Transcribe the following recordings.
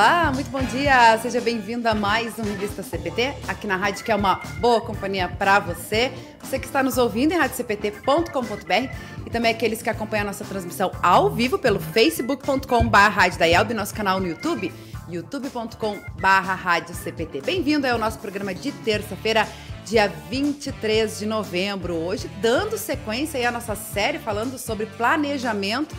Olá, muito bom dia. Seja bem-vindo a mais um Revista CPT, aqui na rádio que é uma boa companhia para você. Você que está nos ouvindo em radiocpt.com.br e também aqueles que acompanham a nossa transmissão ao vivo pelo facebook.com.br, nosso canal no YouTube, youtube.com.br. Bem-vindo ao nosso programa de terça-feira, dia 23 de novembro. Hoje, dando sequência à nossa série falando sobre planejamento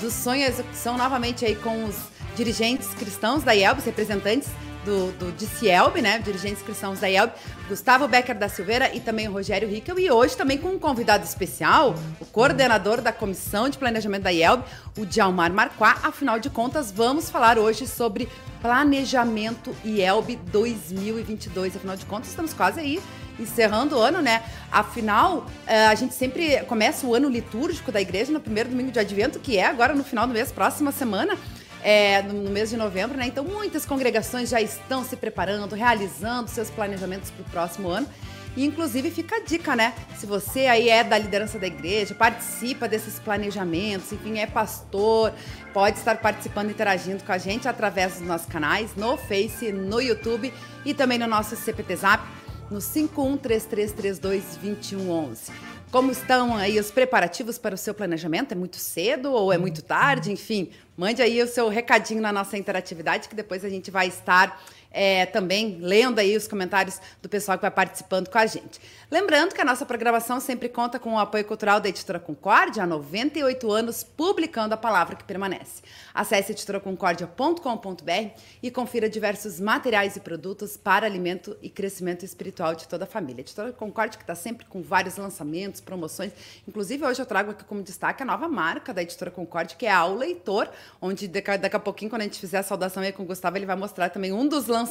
do sonho e execução, novamente aí com os dirigentes cristãos da IELB, representantes do, do de Cielb, né? Dirigentes cristãos da IELB, Gustavo Becker da Silveira e também o Rogério Rickel. E hoje também com um convidado especial, o coordenador da Comissão de Planejamento da IELB, o Djalmar Marquá. Afinal de contas, vamos falar hoje sobre Planejamento IELB 2022. Afinal de contas, estamos quase aí encerrando o ano, né? Afinal, eh, a gente sempre começa o ano litúrgico da igreja no primeiro domingo de advento, que é agora no final do mês, próxima semana é, no, mês de novembro, né? Então muitas congregações já estão se preparando, realizando seus planejamentos para o próximo ano. E inclusive fica a dica, né? Se você aí é da liderança da igreja, participa desses planejamentos, enfim, é pastor, pode estar participando, interagindo com a gente através dos nossos canais, no Face, no YouTube e também no nosso CPT Zap, no 5133322111. Como estão aí os preparativos para o seu planejamento? É muito cedo ou é muito tarde? Enfim, mande aí o seu recadinho na nossa interatividade, que depois a gente vai estar é, também lendo aí os comentários do pessoal que vai participando com a gente. Lembrando que a nossa programação sempre conta com o apoio cultural da Editora Concórdia, há 98 anos publicando a palavra que permanece. Acesse editoraconcordia.com.br e confira diversos materiais e produtos para alimento e crescimento espiritual de toda a família. A Editora Concórdia que está sempre com vários lançamentos, promoções. Inclusive, hoje eu trago aqui como destaque a nova marca da Editora Concórdia, que é a O Leitor, onde daqui a pouquinho, quando a gente fizer a saudação aí com o Gustavo, ele vai mostrar também um dos lançamentos,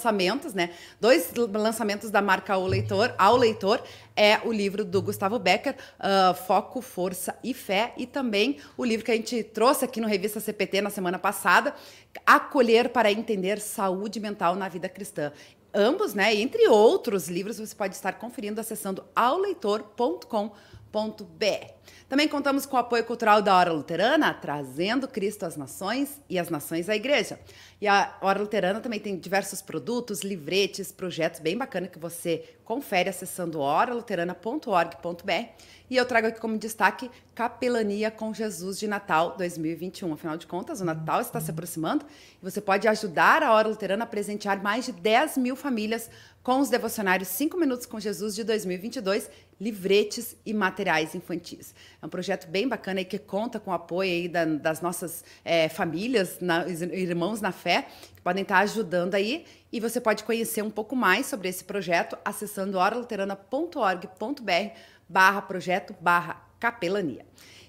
né? Dois lançamentos da marca O Leitor, ao Leitor é o livro do Gustavo Becker, uh, Foco, Força e Fé, e também o livro que a gente trouxe aqui no Revista CPT na semana passada, Acolher para Entender Saúde Mental na Vida Cristã. Ambos, né, entre outros livros, você pode estar conferindo acessando auleitor.com.br. Também contamos com o apoio cultural da Hora Luterana, trazendo Cristo às nações e as nações à igreja. E a Hora Luterana também tem diversos produtos, livretes, projetos bem bacanas que você confere acessando horaluterana.org.br. E eu trago aqui como destaque Capelania com Jesus de Natal 2021. Afinal de contas, o Natal está se aproximando e você pode ajudar a Hora Luterana a presentear mais de 10 mil famílias com os devocionários 5 Minutos com Jesus de 2022, livretes e materiais infantis. É um projeto bem bacana e que conta com o apoio da, das nossas é, famílias, na, irmãos na fé, que podem estar ajudando aí. E você pode conhecer um pouco mais sobre esse projeto acessando oraluterana.org.br barra projeto barra capelania.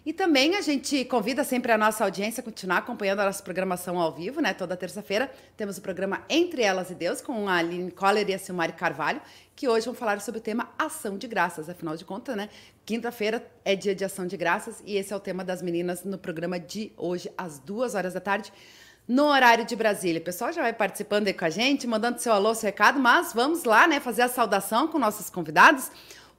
E também a gente convida sempre a nossa audiência a continuar acompanhando a nossa programação ao vivo, né? Toda terça-feira temos o programa Entre Elas e Deus com a Aline Coller e a Silmari Carvalho, que hoje vão falar sobre o tema Ação de Graças. Afinal de contas, né? Quinta-feira é dia de Ação de Graças e esse é o tema das meninas no programa de hoje, às duas horas da tarde no horário de Brasília. O pessoal já vai participando aí com a gente, mandando seu alô, seu recado, mas vamos lá, né, fazer a saudação com nossos convidados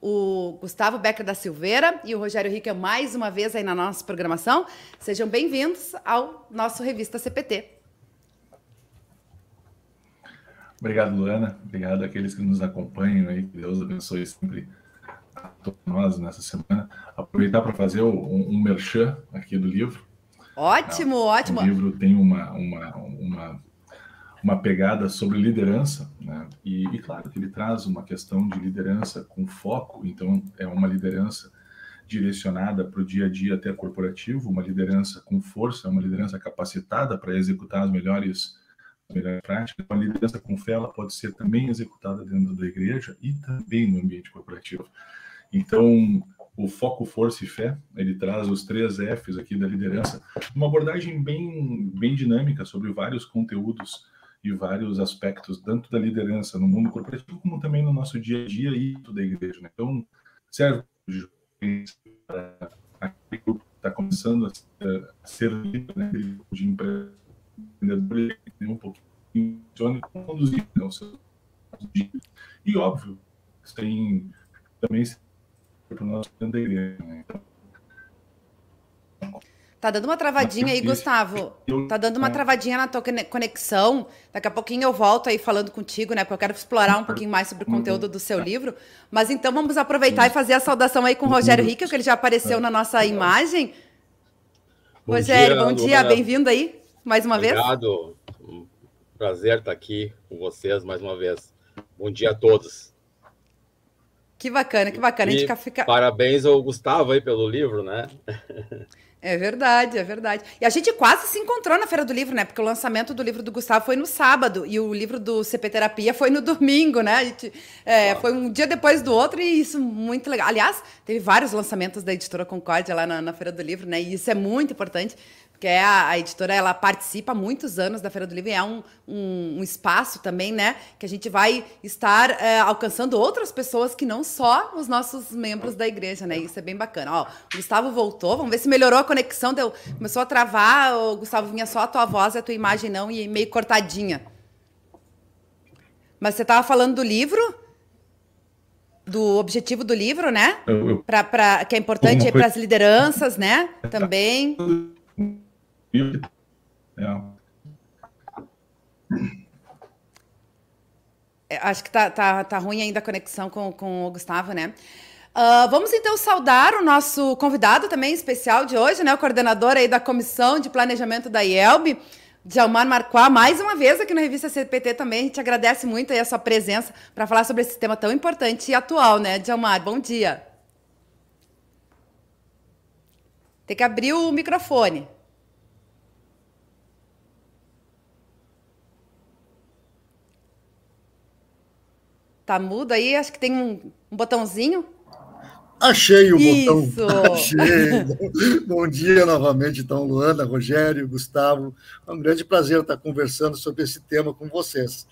o Gustavo Becker da Silveira e o Rogério Rica mais uma vez aí na nossa programação. Sejam bem-vindos ao nosso Revista CPT. Obrigado, Luana. Obrigado àqueles que nos acompanham aí. Que Deus abençoe sempre a todos nós nessa semana. Aproveitar para fazer um, um merchan aqui do livro. Ótimo, ótimo. O livro tem uma, uma, uma uma pegada sobre liderança, né? e, e, claro que ele traz uma questão de liderança com foco, então é uma liderança direcionada para o dia a dia até corporativo, uma liderança com força, uma liderança capacitada para executar as melhores, as melhores práticas, uma liderança com fé, ela pode ser também executada dentro da igreja e também no ambiente corporativo. Então, o foco, força e fé, ele traz os três Fs aqui da liderança, uma abordagem bem, bem dinâmica sobre vários conteúdos e vários aspectos, tanto da liderança no mundo corporativo, como também no nosso dia a dia e da igreja. Né? Então, serve para aquele grupo que está começando a ser líder, né, de empreendedor, um pouquinho de conduzir né, o seu dia. E, óbvio, tem também para o nosso da igreja. Né? Então, Tá dando uma travadinha aí, Gustavo. Tá dando uma travadinha na tua conexão. Daqui a pouquinho eu volto aí falando contigo, né? Porque eu quero explorar um pouquinho mais sobre o conteúdo do seu livro. Mas então vamos aproveitar e fazer a saudação aí com o Rogério Rico, que ele já apareceu na nossa imagem. Bom Rogério, dia, bom dia, bem-vindo aí mais uma Obrigado. vez. Obrigado. prazer estar aqui com vocês mais uma vez. Bom dia a todos. Que bacana, que bacana. E a gente fica... Parabéns ao Gustavo aí pelo livro, né? É verdade, é verdade. E a gente quase se encontrou na Feira do Livro, né? Porque o lançamento do livro do Gustavo foi no sábado e o livro do CP Terapia foi no domingo, né? A gente, é. Foi um dia depois do outro e isso muito legal. Aliás, teve vários lançamentos da editora Concórdia lá na, na Feira do Livro, né? E isso é muito importante porque é a, a, editora ela participa há muitos anos da Feira do Livro e é um, um, um espaço também, né, que a gente vai estar é, alcançando outras pessoas que não só os nossos membros da igreja, né? Isso é bem bacana. Ó, o Gustavo voltou, vamos ver se melhorou a conexão, deu, começou a travar, o Gustavo vinha só a tua voz a tua imagem não e meio cortadinha. Mas você estava falando do livro? do objetivo do livro, né? Pra, pra, que é importante para as lideranças, né? Também. É. Acho que tá, tá, tá ruim ainda a conexão com, com o Gustavo, né? Uh, vamos então saudar o nosso convidado também especial de hoje, né? O coordenador aí da Comissão de Planejamento da IELB, Djalmar Marquá, mais uma vez aqui na revista CPT também. A gente agradece muito aí a sua presença para falar sobre esse tema tão importante e atual, né, Djalmar? Bom dia. Tem que abrir o microfone. Tá mudo aí? Acho que tem um, um botãozinho. Achei o Isso. botão. Achei. Bom dia novamente, então, Luana, Rogério, Gustavo. É um grande prazer estar conversando sobre esse tema com vocês.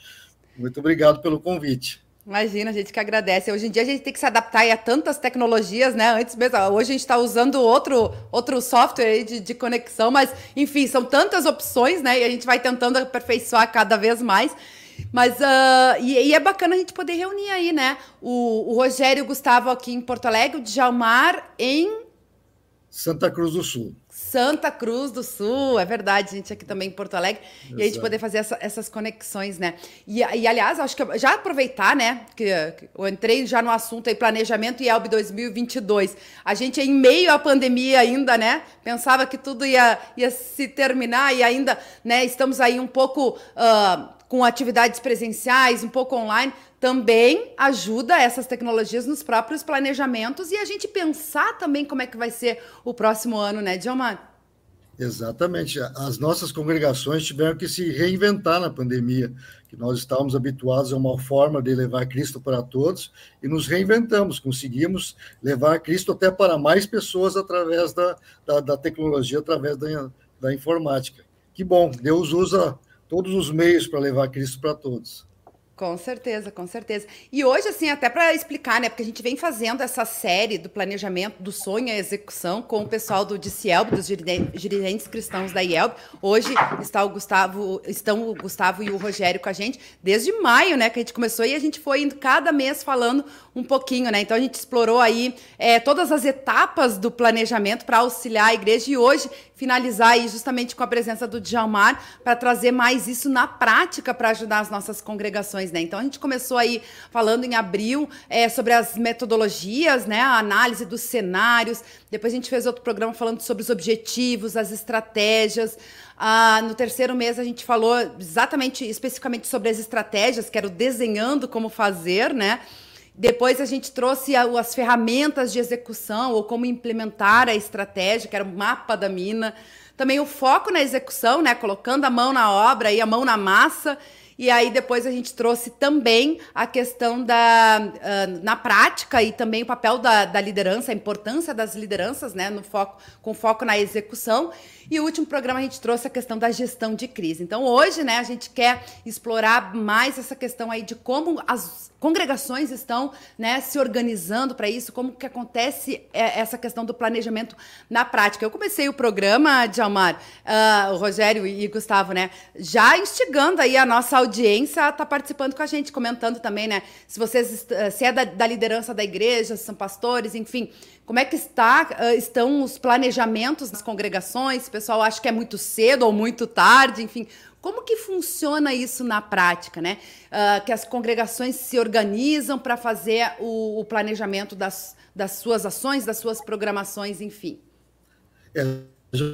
Muito obrigado pelo convite. Imagina, a gente que agradece. Hoje em dia a gente tem que se adaptar a tantas tecnologias, né? Antes mesmo, hoje a gente está usando outro, outro software de, de conexão, mas enfim, são tantas opções, né? E a gente vai tentando aperfeiçoar cada vez mais. Mas uh, e, e, é bacana a gente poder reunir aí, né? O, o Rogério e o Gustavo aqui em Porto Alegre, o Djalmar em Santa Cruz do Sul. Santa Cruz do Sul, é verdade, gente, aqui também em Porto Alegre, Exato. e a gente poder fazer essa, essas conexões, né? E, e, aliás, acho que já aproveitar, né, que, que, eu entrei já no assunto aí, planejamento e ELB 2022. A gente em meio à pandemia ainda, né, pensava que tudo ia, ia se terminar e ainda, né, estamos aí um pouco... Uh, com atividades presenciais, um pouco online, também ajuda essas tecnologias nos próprios planejamentos e a gente pensar também como é que vai ser o próximo ano, né, Dilmar? Exatamente. As nossas congregações tiveram que se reinventar na pandemia, que nós estávamos habituados a uma forma de levar Cristo para todos e nos reinventamos, conseguimos levar Cristo até para mais pessoas através da, da, da tecnologia, através da, da informática. Que bom, Deus usa todos os meios para levar Cristo para todos. Com certeza, com certeza. E hoje, assim, até para explicar, né? Porque a gente vem fazendo essa série do planejamento do sonho à execução com o pessoal do DCIELB, dos dirigentes cristãos da IELB. Hoje está o Gustavo, estão o Gustavo e o Rogério com a gente desde maio, né? Que a gente começou e a gente foi indo cada mês falando um pouquinho, né? Então a gente explorou aí é, todas as etapas do planejamento para auxiliar a igreja e hoje finalizar aí justamente com a presença do Djalmar para trazer mais isso na prática para ajudar as nossas congregações, né? Então a gente começou aí falando em abril é, sobre as metodologias, né? A análise dos cenários. Depois a gente fez outro programa falando sobre os objetivos, as estratégias. Ah, no terceiro mês a gente falou exatamente, especificamente sobre as estratégias, que era o desenhando como fazer, né? Depois a gente trouxe as ferramentas de execução ou como implementar a estratégia, que era o mapa da mina. Também o foco na execução, né? Colocando a mão na obra e a mão na massa. E aí depois a gente trouxe também a questão da uh, na prática e também o papel da, da, liderança, a importância das lideranças, né, no foco, com foco na execução. E o último programa a gente trouxe a questão da gestão de crise. Então hoje, né, a gente quer explorar mais essa questão aí de como as congregações estão né, se organizando para isso? Como que acontece é, essa questão do planejamento na prática? Eu comecei o programa, Djalmar, uh, Rogério e Gustavo, né? Já instigando aí a nossa audiência a tá participando com a gente, comentando também, né? Se vocês se é da, da liderança da igreja, se são pastores, enfim. Como é que está, uh, estão os planejamentos das congregações? O pessoal acha que é muito cedo ou muito tarde, enfim. Como que funciona isso na prática, né? Uh, que as congregações se organizam para fazer o, o, planejamento das, das suas ações, das suas programações, enfim. É, já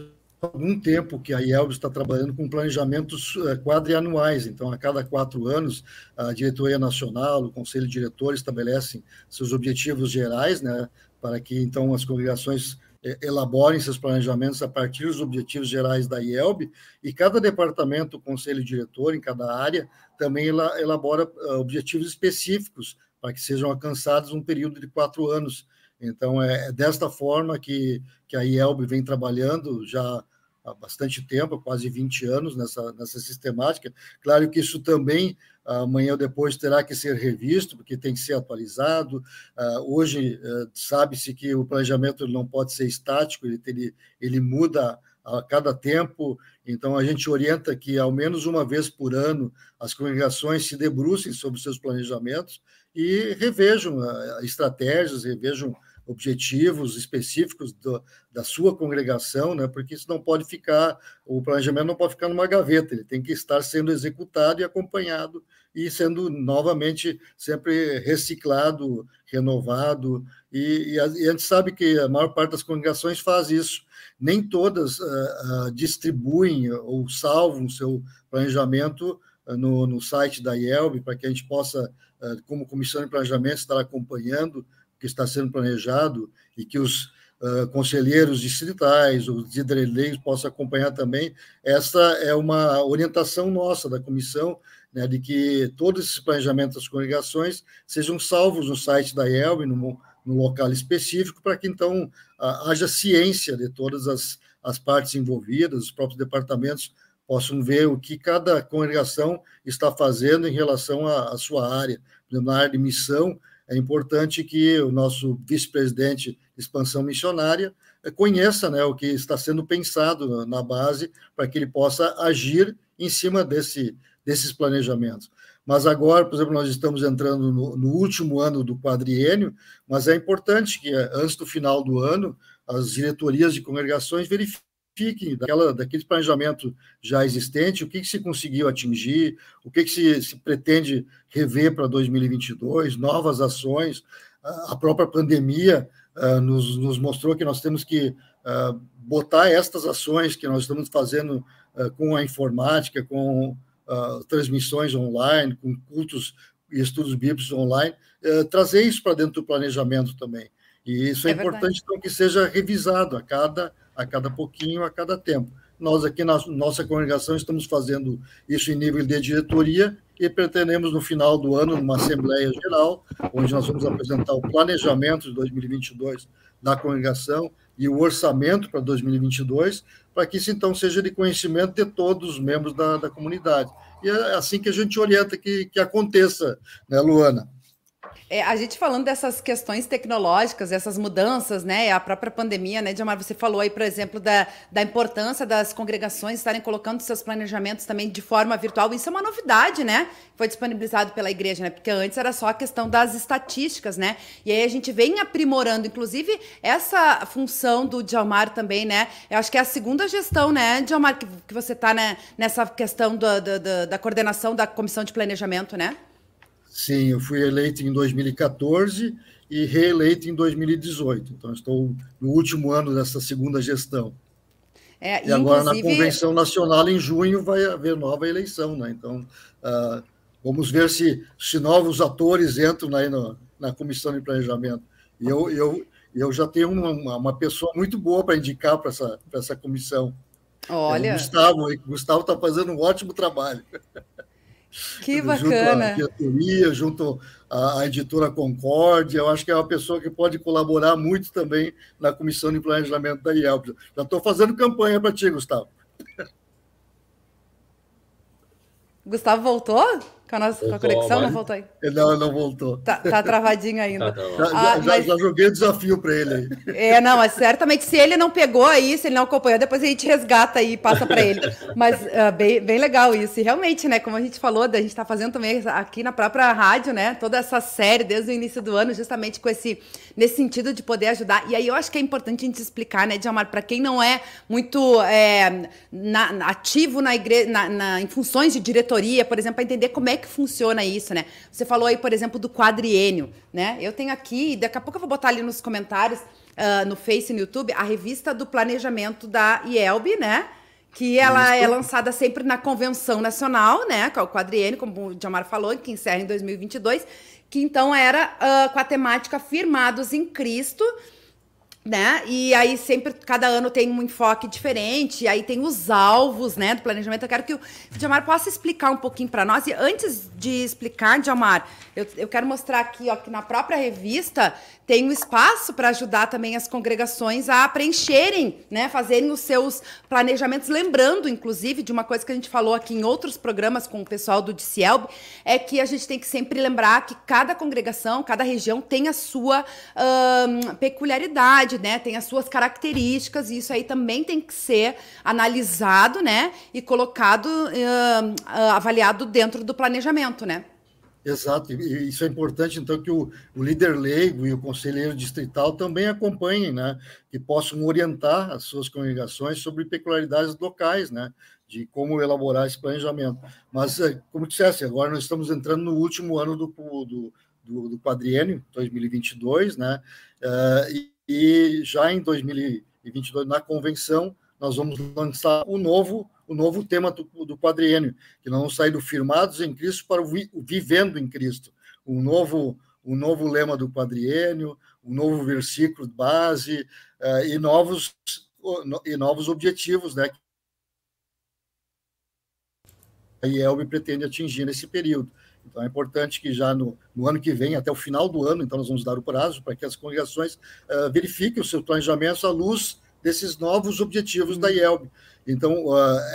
há algum tempo que a IELB está trabalhando com planejamentos uh, quadrianuais, então a cada quatro anos a diretoria nacional, o conselho de diretores estabelecem seus objetivos gerais, né, para que então as congregações é, elaborem seus planejamentos a partir dos objetivos gerais da IELB, e cada departamento, conselho diretor, em cada área, também elabora ah, objetivos específicos para que sejam alcançados um período de quatro anos. Então, é, é desta forma que, que a IELB vem trabalhando já há bastante tempo, quase 20 anos nessa, nessa sistemática. Claro que isso também, amanhã ou depois, terá que ser revisto, porque tem que ser atualizado. Uh, hoje, uh, sabe-se que o planejamento não pode ser estático, ele, ele, ele muda a cada tempo, então a gente orienta que, ao menos uma vez por ano, as congregações se debrucem sobre seus planejamentos e revejam uh, estratégias, revejam objetivos específicos do, da sua congregação, né? porque isso não pode ficar, o planejamento não pode ficar numa gaveta, ele tem que estar sendo executado e acompanhado e sendo novamente sempre reciclado, renovado, e, e, a, e a, gente sabe que a maior parte das congregações faz isso. Nem todas uh, uh, distribuem ou salvam seu planejamento uh, no, no site da IELB, para que a gente possa, como comissão de planejamento, estar acompanhando que está sendo planejado e que os uh, conselheiros distritais, os hidreleiros possam acompanhar também. Essa é uma orientação nossa da comissão, né, de que todos esses planejamentos das congregações sejam salvos no site da IELB, no, no local específico, para que então haja ciência de todas as, as partes envolvidas, os próprios departamentos possam ver o que cada congregação está fazendo em relação à, à sua área. Na área de missão, é importante que o nosso vice-presidente de expansão missionária eh, conheça né, o que está sendo pensado na base para que ele possa agir em cima desse, desses planejamentos. Mas agora, por exemplo, nós estamos entrando no, no último ano do quadriênio, mas é importante que, eh, antes do final do ano, as diretorias de congregações verifiquem daquela, daquele planejamento já existente, o que, que se conseguiu atingir, o que, que se, se pretende rever para 2022, novas ações. A própria pandemia uh, nos, nos, mostrou que nós temos que uh, botar estas ações que nós estamos fazendo uh, com a informática, com transmissões online, com cultos e estudos bíblicos online, trazer isso para dentro do planejamento também. E isso é, é importante então, que seja revisado a cada a cada pouquinho, a cada tempo. Nós aqui na nossa congregação estamos fazendo isso em nível de diretoria e pretendemos no final do ano, numa Assembleia Geral, onde nós vamos apresentar o planejamento de 2022 da congregação e o orçamento para 2022, para que isso então seja de conhecimento de todos os membros da, da comunidade. E é assim que a gente orienta que, que aconteça, né, Luana? É, a gente falando dessas questões tecnológicas, essas mudanças, né? A própria pandemia, né, Diamar? Você falou aí, por exemplo, da, da importância das congregações estarem colocando seus planejamentos também de forma virtual. Isso é uma novidade, né? Foi disponibilizado pela igreja, né? Porque antes era só a questão das estatísticas, né? E aí a gente vem aprimorando, inclusive, essa função do Diamar também, né? Eu acho que é a segunda gestão, né, Diamar, que, que você está né, nessa questão da coordenação da comissão de planejamento, né? Sim, eu fui eleito em 2014 e reeleito em 2018. Então, estou no último ano dessa segunda gestão. É, e agora, na Convenção Nacional, em junho, vai haver nova eleição. Né? Então, uh, vamos ver se, se novos atores entram aí no, na Comissão de Planejamento. E eu, eu, eu já tenho uma, uma pessoa muito boa para indicar para essa, essa comissão. Olha. É o Gustavo, Gustavo está fazendo um ótimo trabalho. Que bacana. Junto à diretoria, junto à, editora Concórdia, eu acho que é uma pessoa que pode colaborar muito também na comissão de planejamento da IELP. Já estou fazendo campanha para ti, Gustavo. Gustavo voltou? Com a, nossa, com a conexão, não voltou aí? Não, não voltou. Tá, tá travadinho ainda. Tá, tá já, ah, mas... já, joguei o desafio para ele aí. É, não, mas certamente se ele não pegou aí, se ele não acompanhou, depois a gente resgata aí e passa para ele. Mas uh, bem, bem legal isso. E realmente, né, como a gente falou, a gente está fazendo também aqui na própria rádio, né, toda essa série desde o início do ano, justamente com esse, nesse sentido de poder ajudar. E aí eu acho que é importante a gente explicar, né, Diamar, para quem não é muito é, na, ativo na igreja, na, na, em funções de diretoria, por exemplo, para entender como é que funciona isso, né? Você falou aí, por exemplo, do quadriênio, né? Eu tenho aqui, daqui a pouco eu vou botar ali nos comentários, uh, no Face e no YouTube, a revista do planejamento da IELB, né? Que ela isso. é lançada sempre na Convenção Nacional, né? Que é o quadriênio, como o Diamar falou, que encerra em 2022, que então era uh, com a temática Firmados em Cristo, né? E aí sempre, cada ano tem um enfoque diferente, aí tem os alvos, né, do planejamento. Eu quero que o Diamar possa explicar um pouquinho para nós. E antes de explicar, Diamar, eu, eu quero mostrar aqui, ó, que na própria revista tem um espaço para ajudar também as congregações a preencherem, né, fazerem os seus planejamentos, lembrando, inclusive, de uma coisa que a gente falou aqui em outros programas com o pessoal do DCELB, é que a gente tem que sempre lembrar que cada congregação, cada região tem a sua hum, peculiaridade, né, tem as suas características, e isso aí também tem que ser analisado, né, e colocado, hum, avaliado dentro do planejamento, né. Exato, e isso é importante, então, que o, o, líder leigo e o conselheiro distrital também acompanhem, né, que possam orientar as suas congregações sobre peculiaridades locais, né, de como elaborar esse planejamento. Mas, é, como dissesse, agora nós estamos entrando no último ano do, do, do, do quadriênio, 2022, né, uh, e, e já em 2022, na convenção, nós vamos lançar o novo o novo tema do, do quadriênio, que nós vamos sair do firmados em Cristo para o, vi, o vivendo em Cristo. O novo, o novo lema do quadriênio, o novo versículo base uh, e, novos, e novos objetivos né, a IELB pretende atingir nesse período. Então, é importante que já no, no, ano que vem, até o final do ano, então nós vamos dar o prazo para que as congregações uh, verifiquem os seus planejamentos à luz desses novos objetivos da IELB. Então,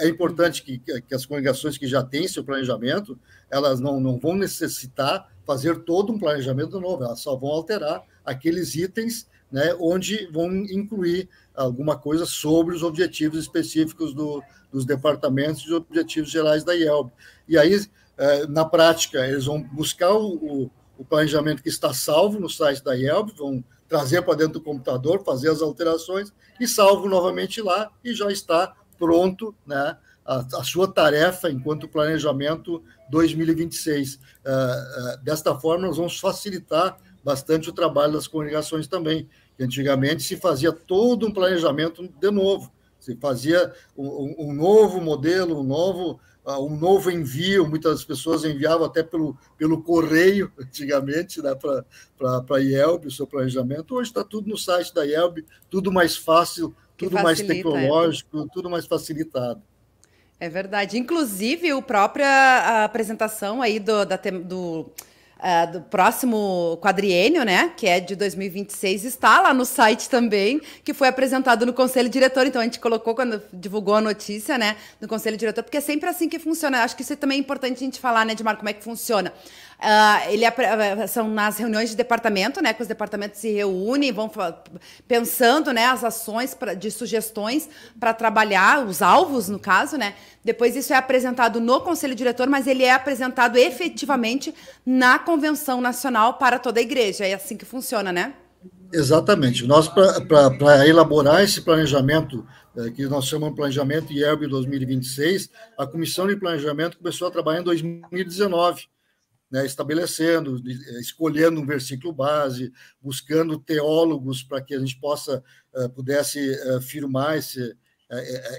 é importante que, que, as congregações que já têm seu planejamento, elas não, não vão necessitar fazer todo um planejamento novo, elas só vão alterar aqueles itens né, onde vão incluir alguma coisa sobre os objetivos específicos do, dos departamentos e objetivos gerais da IELB. E aí, uh, na prática, eles vão buscar o, o, planejamento que está salvo no site da IELB, vão trazer para dentro do computador, fazer as alterações e salvo novamente lá e já está pronto né, a, a sua tarefa enquanto planejamento 2026. Uh, uh, desta forma, nós vamos facilitar bastante o trabalho das congregações também. Antigamente se fazia todo um planejamento de novo, se fazia um, um novo modelo, um novo, uh, um novo envio. Muitas pessoas enviavam até pelo, pelo correio, antigamente, né, para a IELB, o seu planejamento. Hoje está tudo no site da IELB, tudo mais fácil tudo mais é. tecnológico, é. tudo mais facilitado. É verdade. Inclusive, a própria apresentação aí do, da, do uh, do próximo quadriênio, né, que é de 2026, está lá no site também, que foi apresentado no Conselho Diretor. Então, a gente colocou quando divulgou a notícia, né, no Conselho Diretor, porque é sempre assim que funciona. Acho que isso é também importante a gente falar, né, Edmar, como é que funciona. Uh, ele é, são nas reuniões de departamento, né, que os departamentos se reúnem, vão pensando, né, as ações pra, de sugestões para trabalhar, os alvos, no caso, né. Depois isso é apresentado no Conselho Diretor, mas ele é apresentado efetivamente na Convenção Nacional para toda a igreja. É assim que funciona, né? Exatamente. Nós, para elaborar esse planejamento, é, que nós chamamos de Planejamento IELB 2026, a Comissão de Planejamento começou a trabalhar em 2019, né, estabelecendo, escolhendo um versículo base, buscando teólogos para que a gente possa, uh, pudesse uh, firmar esse,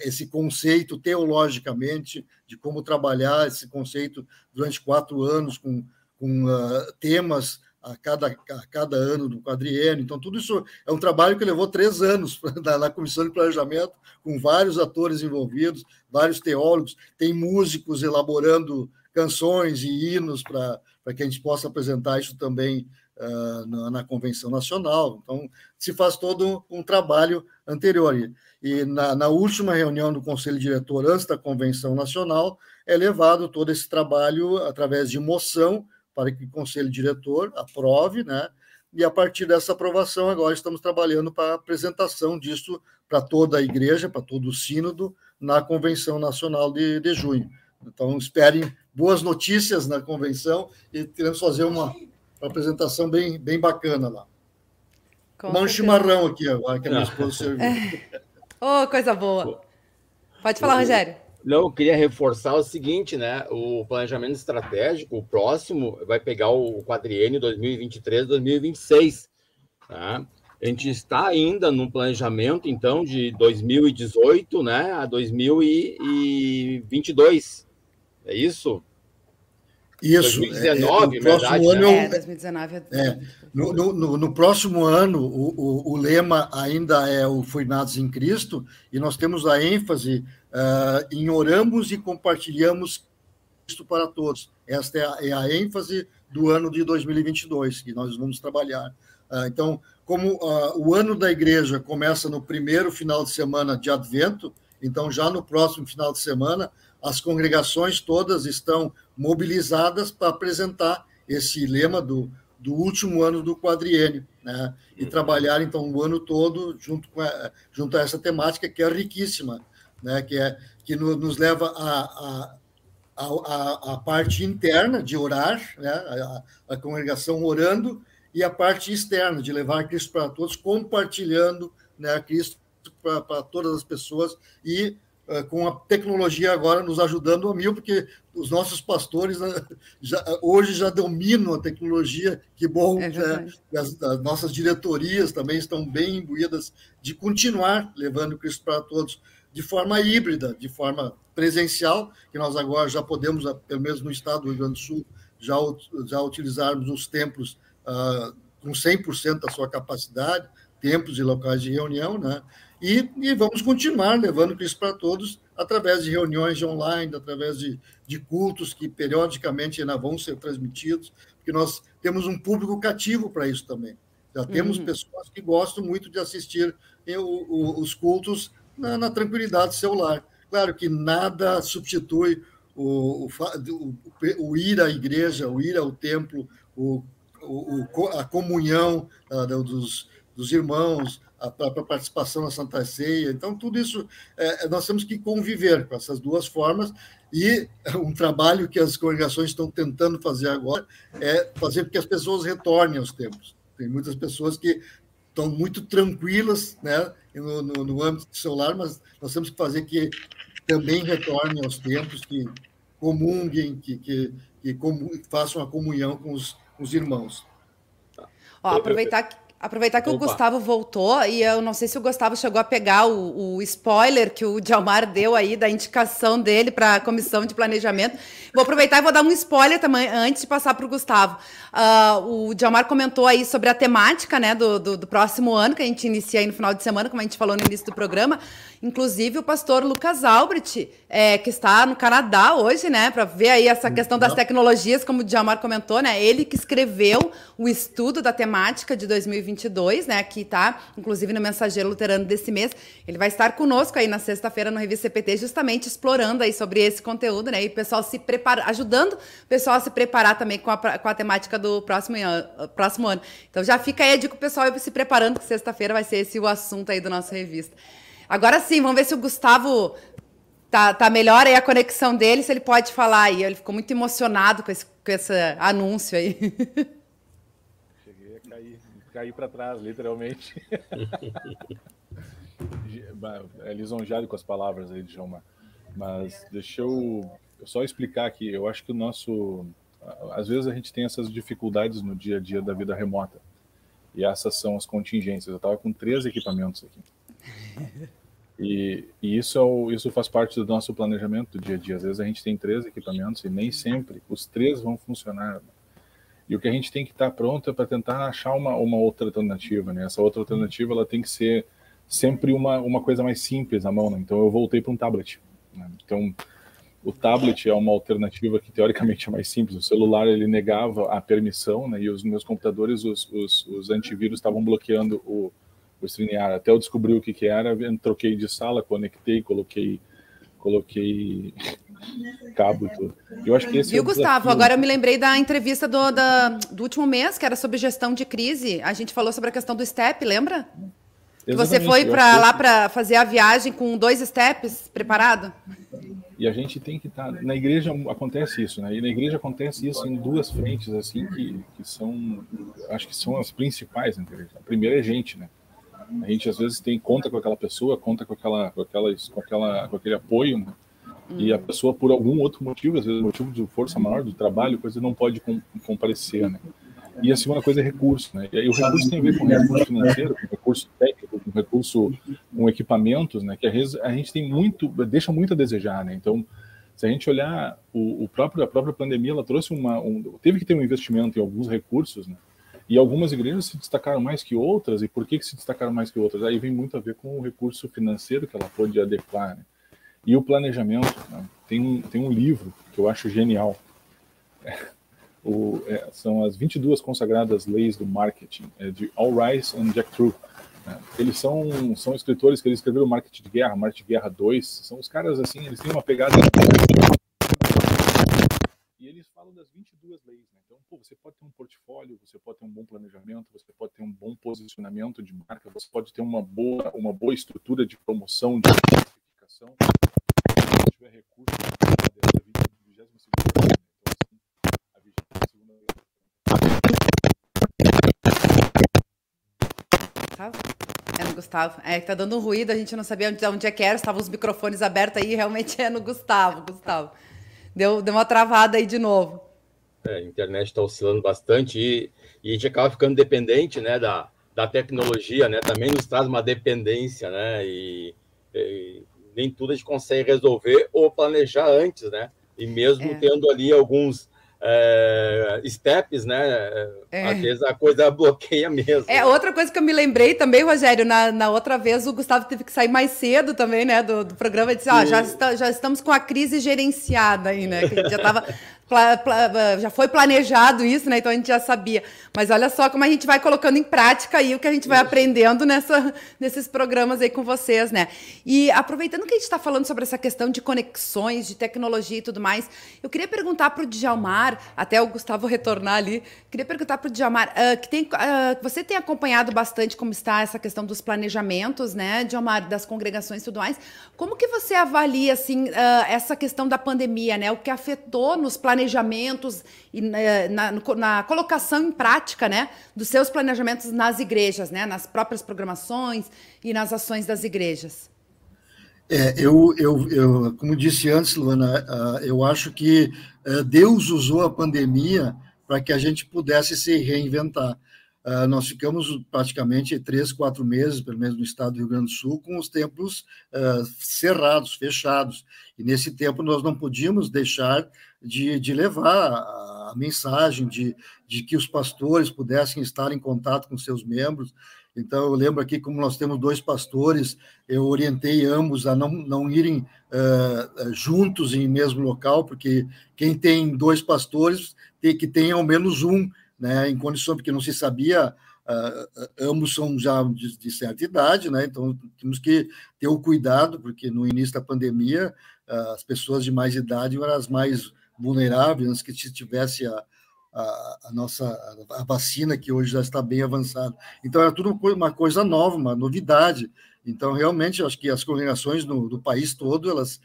esse conceito teologicamente, de como trabalhar esse conceito durante quatro anos com com uh, temas a cada, a cada ano do quadriênio. Então, tudo isso é um trabalho que levou três anos na, na, comissão de planejamento, com vários atores envolvidos, vários teólogos, tem músicos elaborando canções e hinos para que a gente possa apresentar isso também uh, na, na, convenção nacional. Então, se faz todo um trabalho anterior. E, e na, na última reunião do conselho diretor, antes da convenção nacional, é levado todo esse trabalho através de moção para que o conselho diretor aprove, né? E a partir dessa aprovação, agora estamos trabalhando para a apresentação disso para toda a igreja, para todo o sínodo, na Convenção Nacional de, de junho. Então, esperem boas notícias na convenção e queremos fazer uma, uma apresentação bem, bem bacana lá. Tomar um chimarrão aqui agora, que a minha esposa serviu. oh, coisa boa. Pode falar, Rogério. Não, eu queria reforçar o seguinte, né? O planejamento estratégico, o próximo, vai pegar o quadriênio 2023-2026. Tá? A gente está ainda no planejamento, então, de 2018 né, a 2022. É isso? Isso. 2019, é, no próximo ano, né? é, 2019 é... é no, no, no, próximo ano, o, o, o, lema ainda é o Fornados em Cristo, e nós temos a ênfase uh, em oramos e compartilhamos Cristo para todos. Esta é a, é a, ênfase do ano de 2022, que nós vamos trabalhar. Uh, então, como uh, o ano da igreja começa no primeiro final de semana de Advento, então já no próximo final de semana, as congregações todas estão mobilizadas para apresentar esse lema do, do último ano do quadriênio, né? E uhum. trabalhar então o ano todo junto com a, junto a essa temática que é riquíssima, né? Que é que no, nos leva a, a a, a, parte interna de orar, né? a, a, congregação orando, e a parte externa de levar Cristo para todos, compartilhando né, Cristo para todas as pessoas e com a tecnologia agora nos ajudando a mil, porque os nossos pastores uh, já, hoje já dominam a tecnologia, que bom, é né? as, as, nossas diretorias também estão bem imbuídas de continuar levando Cristo para todos de forma híbrida, de forma presencial, que nós agora já podemos, pelo menos no estado do Rio Grande do Sul, já, já utilizarmos os templos uh, com 100% da sua capacidade, templos e locais de reunião, né? E, e vamos continuar levando Cristo para todos através de reuniões online, através de, de cultos que periodicamente ainda vão ser transmitidos, porque nós temos um público cativo para isso também. Já temos uhum. pessoas que gostam muito de assistir o, o, os cultos na, na, tranquilidade do seu lar. Claro que nada substitui o, o, o, ir à igreja, o ir ao templo, o, a comunhão uh, dos, dos irmãos, a própria participação na Santa Ceia. Então, tudo isso, é, nós temos que conviver com essas duas formas. E um trabalho que as congregações estão tentando fazer agora é fazer com que as pessoas retornem aos templos. Tem muitas pessoas que estão muito tranquilas né, no, no, no âmbito celular, mas nós temos que fazer que também retornem aos templos, que comunguem, que, que, que façam a comunhão com os, com os irmãos. Ó, aproveitar que Aproveitar que Opa. o Gustavo voltou, e eu não sei se o Gustavo chegou a pegar o, o spoiler que o Dialmar deu aí da indicação dele para a comissão de planejamento. Vou aproveitar e vou dar um spoiler também antes de passar para o Gustavo. Uh, o Dialmar comentou aí sobre a temática né, do, do, do, próximo ano, que a gente inicia aí no final de semana, como a gente falou no início do programa. Inclusive, o pastor Lucas Albrecht, é, que está no Canadá hoje, né, para ver aí essa questão das tecnologias, como o Diamar comentou, né, ele que escreveu o estudo da temática de 2022, né, que está, inclusive, no Mensageiro Luterano desse mês. Ele vai estar conosco aí na sexta-feira no Revista CPT, justamente explorando aí sobre esse conteúdo, né, e o pessoal se prepara, ajudando o pessoal a se preparar também com a, com a temática do próximo ano, próximo ano. Então, já fica aí a dica o pessoal se preparando, que sexta-feira vai ser esse o assunto aí do nosso revista. Agora sim, vamos ver se o Gustavo tá, tá melhor aí a conexão dele, se ele pode falar aí. Ele ficou muito emocionado com esse, com esse anúncio aí. Cheguei a cair, cair para trás, literalmente. é lisonjeado com as palavras aí de João Mas deixa eu, eu só explicar aqui. Eu acho que o nosso. Às vezes a gente tem essas dificuldades no dia a dia da vida remota. E essas são as contingências. Eu estava com três equipamentos aqui. E, e, isso, é o, isso faz parte do nosso planejamento do dia a dia. Às vezes a gente tem três equipamentos e nem sempre os três vão funcionar. E o que a gente tem que estar pronto é para tentar achar uma, uma outra alternativa. Né? Essa outra alternativa ela tem que ser sempre uma, uma coisa mais simples na mão. Né? Então eu voltei para um tablet. Né? Então o tablet é uma alternativa que teoricamente é mais simples. O celular ele negava a permissão né? e os meus computadores, os, os, os antivírus estavam bloqueando o o StreamYard. Até eu descobri o que, que era, troquei de sala, conectei, coloquei, coloquei cabo e tudo. Eu acho que esse Viu, é Gustavo? desafio. Agora eu me lembrei da entrevista do, da, do último mês, que era sobre gestão de crise. A gente falou sobre a questão do STEP, lembra? Que você foi para lá para fazer a viagem com dois steps preparado? E a gente tem que estar. na igreja acontece isso, né? E na igreja acontece isso em duas frentes, assim, que, que são. Acho que são as principais na igreja. A primeira é gente, né? A gente às vezes tem conta com aquela pessoa, conta com aquela, com aquela, com aquela, com aquele apoio, né? E a pessoa por algum outro motivo, às vezes motivo de força maior do trabalho, coisa não pode com, comparecer, né? E a segunda coisa é recurso, né? E aí o recurso tem a ver com recurso financeiro, com recurso técnico, com recurso com equipamentos, né? Que às vezes a gente tem muito, deixa muito a desejar, né? Então, se a gente olhar o, o próprio a própria pandemia, ela trouxe uma, um, teve que ter um investimento em alguns recursos, né? E algumas igrejas se destacaram mais que outras. E por que, que se destacaram mais que outras? Aí vem muito a ver com o recurso financeiro que ela pôde adequar. Né? E o planejamento. Né? Tem, um, tem um livro que eu acho genial. É, o, é, são as 22 consagradas leis do marketing, é de Al Rice e Jack True. Né? Eles são, são escritores que eles escreveram Marketing de Guerra, Marketing de Guerra 2. São os caras assim, eles têm uma pegada eles falam das 22 leis. Né? Então, pô, você pode ter um portfólio, você pode ter um bom planejamento, você pode ter um bom posicionamento de marca, você pode ter uma boa, uma boa estrutura de promoção, de certificação. Se tiver recursos, a 22 lei. Então, assim, a 22 lei. É no Gustavo. É que tá dando um ruído, a gente não sabia onde, onde é que era, estavam os microfones abertos aí, realmente é no Gustavo, Gustavo. Deu, deu uma travada aí de novo. É, a internet está oscilando bastante e, e, a gente acaba ficando dependente né, da, da tecnologia, né? Também nos traz uma dependência, né? E, e nem tudo a gente consegue resolver ou planejar antes, né? E mesmo É. tendo ali alguns é, steps, né? É. Às vezes a coisa bloqueia mesmo. É, outra coisa que eu me lembrei também, Rogério, na, na outra vez o Gustavo teve que sair mais cedo também, né, do, do programa, e disse, ó, já, está- já estamos com a crise gerenciada aí, né, que a gente já estava, já foi planejado isso, né, então a gente já sabia. Mas olha só como a gente vai colocando em prática aí o que a gente vai aprendendo nessa, nesses programas aí com vocês, né. E aproveitando que a gente está falando sobre essa questão de conexões, de tecnologia e tudo mais, eu queria perguntar para o Djalmar, até o Gustavo retornar ali, queria perguntar para o Djalmar, ah, que tem, ah, você tem acompanhado bastante como está essa questão dos planejamentos, né, Djalmar, das congregações e tudo mais. Como que você avalia, assim, ah, essa questão da pandemia, né, o que afetou nos planejamentos e na, na- no- na colocação em prática, né, dos seus planejamentos nas igrejas, né, nas próprias programações e nas ações das igrejas? É, eu, eu, eu, como disse antes, Luana, ah, eu acho que ah, Deus usou a pandemia para que a gente pudesse se reinventar. Ah, nós ficamos praticamente três, quatro meses, pelo menos no estado do Rio Grande do Sul, com os templos ah, cerrados, fechados. E nesse tempo nós não podíamos deixar de, de levar a, mensagem, de, de que os pastores pudessem estar em contato com seus membros. Então, eu lembro aqui, como nós temos dois pastores, eu orientei ambos a não, não irem uh, juntos em mesmo local, porque quem tem dois pastores tem que ter ao menos um, né, em condição, porque não se sabia, uh, ambos são já de, de, certa idade, né, então temos que ter o cuidado, porque no início da pandemia, uh, as pessoas de mais idade eram as mais vulneráveis, antes que tivesse a, a, a, nossa a vacina, que hoje já está bem avançada. Então, era tudo uma coisa nova, uma novidade. Então, realmente, acho que as congregações no, do país todo, elas,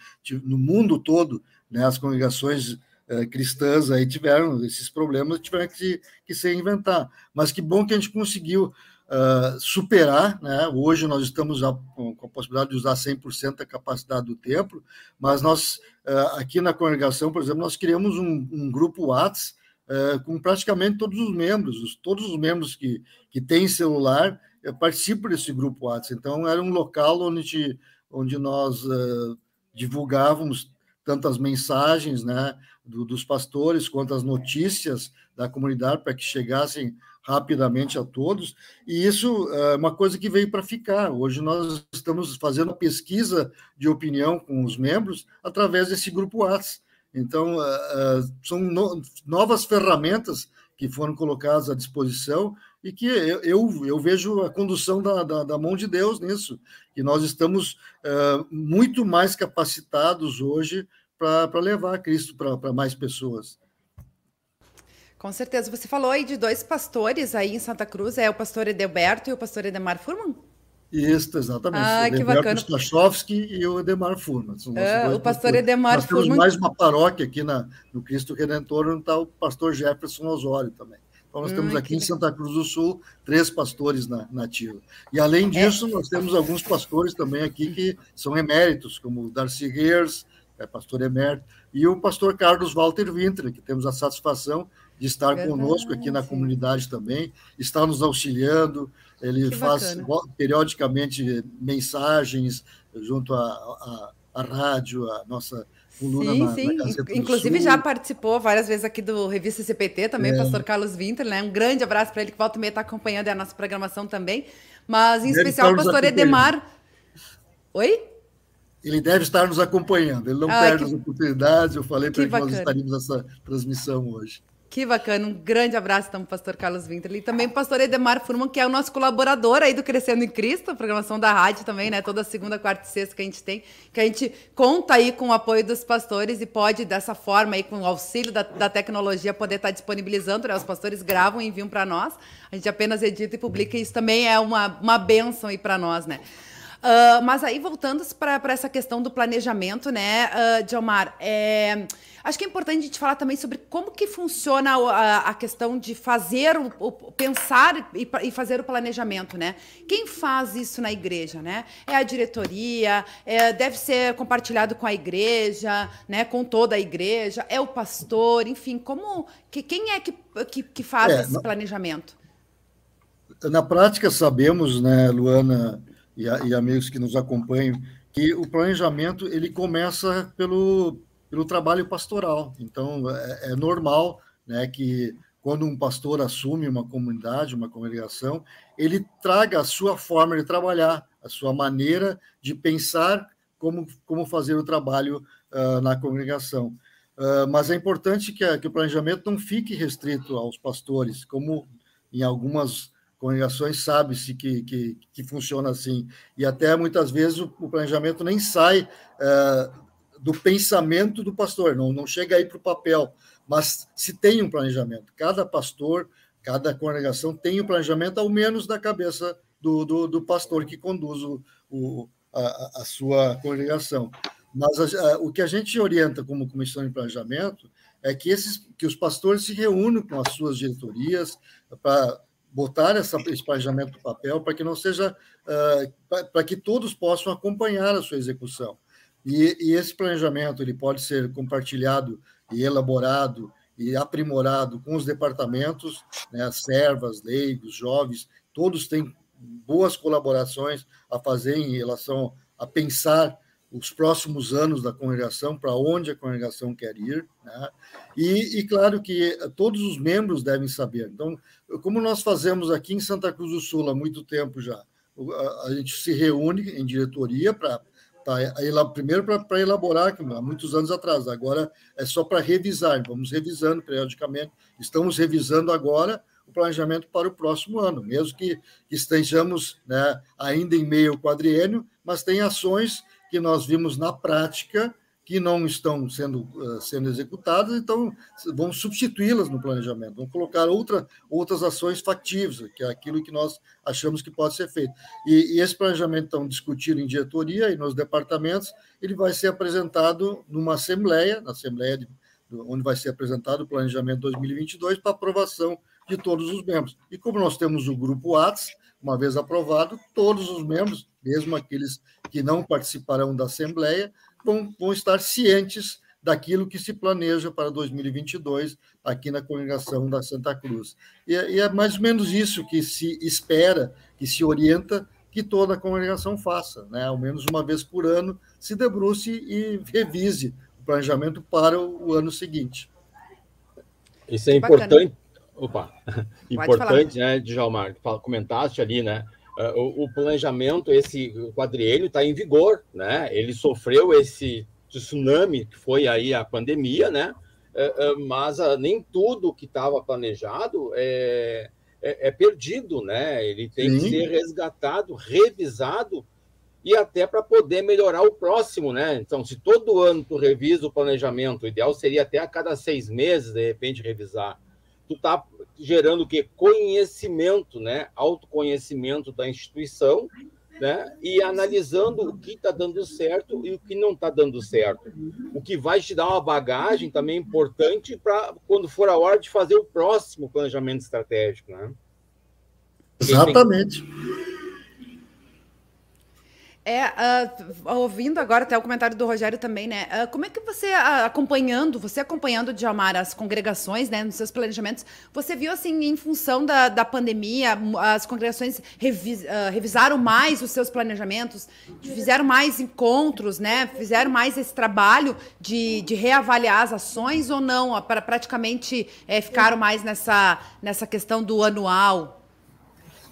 no mundo todo, né, as congregações eh, cristãs aí tiveram esses problemas, tiveram que, que se reinventar. Mas que bom que a gente conseguiu uh, superar, né? Hoje nós estamos já com, a possibilidade de usar 100% da capacidade do templo, mas nós, aqui na congregação, por exemplo, nós criamos um, um grupo WhatsApp Uh, com praticamente todos os membros, os, todos os membros que, que têm celular participam desse grupo WhatsApp. Então, era um local onde, onde nós uh, divulgávamos tanto as mensagens né, do, dos pastores quanto as notícias da comunidade para que chegassem rapidamente a todos. E isso é uma coisa que veio para ficar. Hoje nós estamos fazendo pesquisa de opinião com os membros através desse grupo WhatsApp. Então, uh, são no, novas ferramentas que foram colocadas à disposição e que eu, eu, eu vejo a condução da, da, da, mão de Deus nisso, que nós estamos uh, muito mais capacitados hoje para levar Cristo para mais pessoas. Com certeza. Você falou aí de dois pastores aí em Santa Cruz, é o pastor Edelberto e o pastor Edemar Furman? Isso, exatamente. Ah, o que bacana. Stachowski e o Edemar Furman. Ah, o pastor Edemar Nós Furman. temos mais uma paróquia aqui na, no Cristo Redentor, onde está o pastor Jefferson Osório também. Então, nós Hum, temos aqui em Santa Cruz do Sul três pastores na, na ativa. E, além É. disso, nós temos alguns pastores também aqui que são eméritos, como o Darcy que é pastor emérito, e o pastor Carlos Walter Winter, que temos a satisfação de estar Verdade. conosco aqui na comunidade também, está nos auxiliando, ele Que faz bacana. periodicamente mensagens junto à, à, à rádio, à nossa coluna Sim, na, sim. na Inclusive já participou várias vezes aqui do Revista CPT também, o pastor Carlos Winter, né? Um grande abraço para ele que volta e meia está acompanhando a nossa programação também. Mas em Ele especial o pastor. Edemar. Oi? Ele deve estar nos acompanhando, ele não Ah, perde que- as oportunidades. Eu falei para ele que nós estaríamos nessa transmissão hoje. Que bacana, um grande abraço então, pastor Carlos Winter e também pro pastor Edemar Furman, que é o nosso colaborador aí do Crescendo em Cristo, programação da rádio também, né? Toda segunda, quarta e sexta que a gente tem, que a gente conta aí com o apoio dos pastores e pode, dessa forma, aí, com o auxílio da, da tecnologia, poder estar disponibilizando, né? Os pastores gravam e enviam para nós, a gente apenas edita e publica, e isso também é uma, uma bênção aí para nós, né? Ah, mas aí, voltando para essa questão do planejamento, né, uh, Diomar, é, acho que é importante a gente falar também sobre como que funciona a, a questão de fazer, o, o- pensar e, e fazer o planejamento, né? Quem faz isso na igreja, né? É a diretoria, é, deve ser compartilhado com a igreja, né, com toda a igreja, é o pastor, enfim, como, que, quem é que, que, que faz É, esse planejamento? Na prática, sabemos, né, Luana e, e amigos que nos acompanham, que o planejamento ele começa pelo, pelo trabalho pastoral. Então, é, é normal né, que quando um pastor assume uma comunidade, uma congregação, ele traga a sua forma de trabalhar, a sua maneira de pensar como, como fazer o trabalho ah, na congregação. Ah, mas é importante que, a- que o planejamento não fique restrito aos pastores, como em algumas congregações sabe-se que, que, que funciona assim. E até muitas vezes o, o planejamento nem sai eh, do pensamento do pastor, não, não chega aí para o papel, mas se tem um planejamento. Cada pastor, cada congregação tem um planejamento, ao menos da cabeça do, do, do pastor que conduz o, o, a, a sua congregação. Mas a, a, o que a gente orienta como comissão de planejamento é que, esses, que os pastores se reúnam com as suas diretorias para botar essa, esse planejamento no papel para que não seja uh, para que todos possam acompanhar a sua execução. E, e, esse planejamento ele pode ser compartilhado e elaborado e aprimorado com os departamentos né, servas leigos jovens todos têm boas colaborações a fazer em relação a pensar os próximos anos da congregação, para onde a congregação quer ir, né? e, e, claro que todos os membros devem saber. Então, como nós fazemos aqui em Santa Cruz do Sul há muito tempo já, a, gente se reúne em diretoria para primeiro para elaborar, há muitos anos atrás, agora é só para revisar, vamos revisando periodicamente, estamos revisando agora o planejamento para o próximo ano, mesmo que estejamos né, ainda em meio quadriênio, mas tem ações que nós vimos na prática que não estão sendo, uh, sendo executadas, então vamos substituí-las no planejamento, vamos colocar outra, outras ações factíveis, que é aquilo que nós achamos que pode ser feito. E, e esse planejamento, então, discutido em diretoria e nos departamentos, ele vai ser apresentado numa assembleia, na assembleia de, onde vai ser apresentado o planejamento 2022 para aprovação de todos os membros. E como nós temos o grupo ATS, uma vez aprovado, todos os membros, mesmo aqueles que não participarão da Assembleia, vão, vão estar cientes daquilo que se planeja para 2022 aqui na congregação da Santa Cruz. E, e, é mais ou menos isso que se espera, que se orienta que toda a congregação faça, né? ao menos uma vez por ano, se debruce e revise o planejamento para o, o ano seguinte. Isso é importante. Opa, importante, falar. né, Djalmar, comentaste ali, né? O, o planejamento, esse quadriênio está em vigor, né? Ele sofreu esse tsunami que foi aí a pandemia, né? Mas nem tudo que estava planejado é, é, é, perdido, né? Ele tem Sim. que ser resgatado, revisado e até para poder melhorar o próximo, né? Então, se todo ano tu revisa o planejamento, o ideal seria até a cada seis meses, de repente, revisar. Tu está gerando o quê? Conhecimento, né? Autoconhecimento da instituição, né? E analisando o que está dando certo e o que não está dando certo. O que vai te dar uma bagagem também importante para quando for a hora de fazer o próximo planejamento estratégico, né? Exatamente. É, uh, ouvindo agora até o comentário do Rogério também, né? Uh, como é que você, uh, acompanhando, você acompanhando, Djalmar, as congregações, né, nos seus planejamentos, você viu, assim, em função da, da pandemia, as congregações revis, revisaram mais os seus planejamentos, fizeram mais encontros, né? Fizeram mais esse trabalho de, de reavaliar as ações ou não? Para praticamente é, ficaram mais nessa, nessa questão do anual?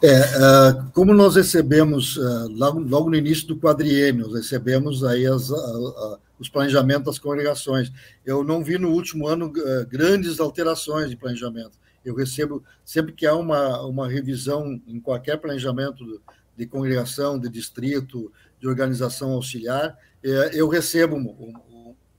É, uh, como nós recebemos, uh, logo, no início do quadriênio, recebemos aí as, os planejamentos das congregações. Eu não vi no último ano grandes alterações de planejamento. Eu recebo, sempre que há uma, uma revisão em qualquer planejamento de congregação, de distrito, de organização auxiliar, eu recebo uma,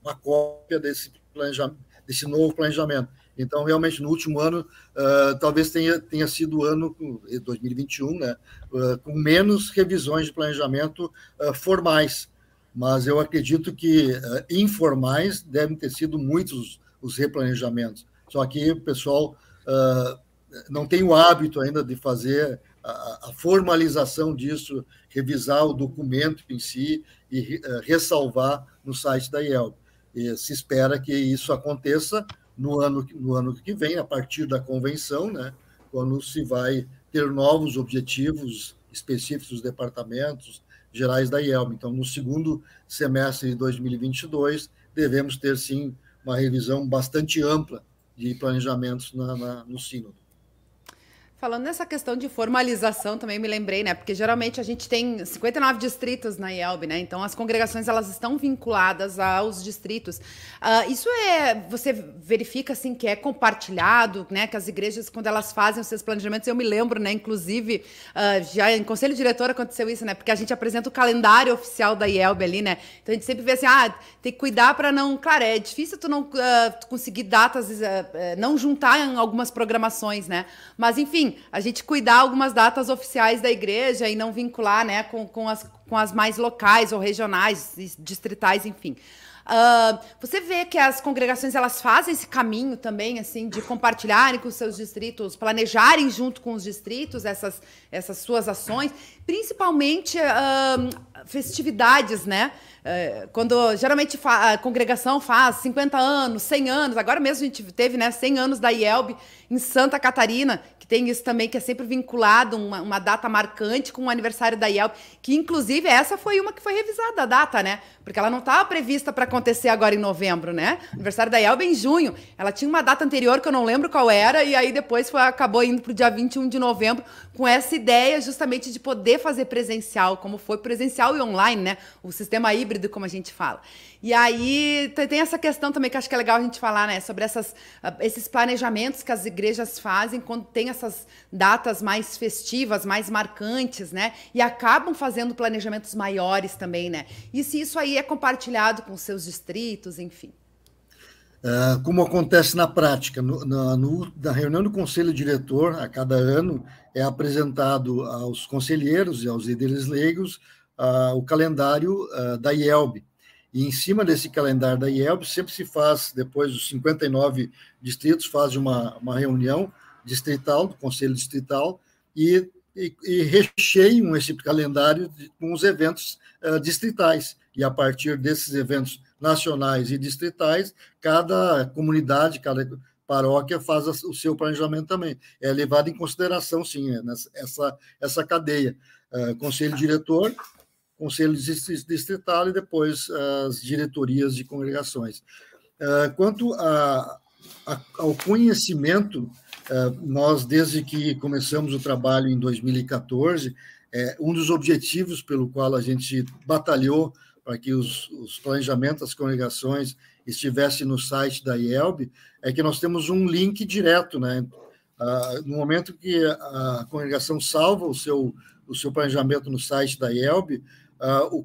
uma cópia desse, planejamento, desse novo planejamento. Então, realmente, no último ano, uh, talvez tenha, tenha sido o ano, 2021, né, uh, com menos revisões de planejamento uh, formais. Mas eu acredito que informais devem ter sido muitos os replanejamentos. Só que o pessoal não tem o hábito ainda de fazer a, a formalização disso, revisar o documento em si e ressalvar no site da IELB. E se espera que isso aconteça no ano, no ano que vem, a partir da convenção, né, quando se vai ter novos objetivos específicos dos departamentos gerais da IELB. Então, no segundo semestre de 2022, devemos ter, sim, uma revisão bastante ampla de planejamentos na, na, no Sínodo. Falando nessa questão de formalização, também me lembrei, né? Porque geralmente a gente tem 59 distritos na IELB, né? Então as congregações elas estão vinculadas aos distritos. Uh, isso é, você verifica assim que é compartilhado, né? Que as igrejas quando elas fazem os seus planejamentos, eu me lembro, né? Inclusive uh, já em conselho diretor aconteceu isso, né? Porque a gente apresenta o calendário oficial da IELB ali, né? Então a gente sempre vê assim, ah, tem que cuidar para não, claro, é difícil tu não uh, conseguir datas, não juntar em algumas programações, né? Mas enfim a gente cuidar algumas datas oficiais da igreja e não vincular né, com, com, as, com as mais locais ou regionais, distritais, enfim. Uh, você vê que as congregações elas fazem esse caminho também, assim, de compartilharem com os seus distritos, planejarem junto com os distritos essas, essas suas ações, principalmente uh, festividades, né? Uh, quando geralmente a congregação faz 50 anos, 100 anos, agora mesmo a gente teve né, 100 anos da IELB em Santa Catarina, tem isso também, que é sempre vinculado, uma, uma data marcante com o aniversário da IELB, que inclusive essa foi uma que foi revisada, a data, né? Porque ela não estava prevista para acontecer agora em novembro, né? Aniversário da IELB é em junho. Ela tinha uma data anterior que eu não lembro qual era, e aí depois foi, acabou indo para o dia 21 de novembro, com essa ideia justamente de poder fazer presencial, como foi presencial e online, né? O sistema híbrido, como a gente fala. E aí tem essa questão também que acho que é legal a gente falar, né? Sobre essas, ah, esses planejamentos que as igrejas fazem quando tem essas datas mais festivas, mais marcantes, né? E acabam fazendo planejamentos maiores também, né? E se isso aí é compartilhado com seus distritos, enfim. É, como acontece na prática, no, na, no, na reunião do conselho diretor, a cada ano, é apresentado aos conselheiros e aos líderes leigos uh, o calendário uh, da IELB, e em cima desse calendário da IELB, sempre se faz, depois dos 59 distritos, faz uma, uma reunião distrital, do Conselho Distrital, e, e, e recheiam esse calendário com os eventos uh, distritais. E a partir desses eventos nacionais e distritais, cada comunidade, cada paróquia faz o seu planejamento também. É levado em consideração, sim, essa, essa cadeia. Uh, conselho diretor, conselho distrital e depois as diretorias de congregações. Ah, quanto a, a, ao conhecimento, ah, nós, desde que começamos o trabalho em 2014, é, um dos objetivos pelo qual a gente batalhou para que os, os planejamentos das congregações estivessem no site da IELB é que nós temos um link direto, né? Ah, no momento que a congregação salva o seu, o seu planejamento no site da IELB, uh, o,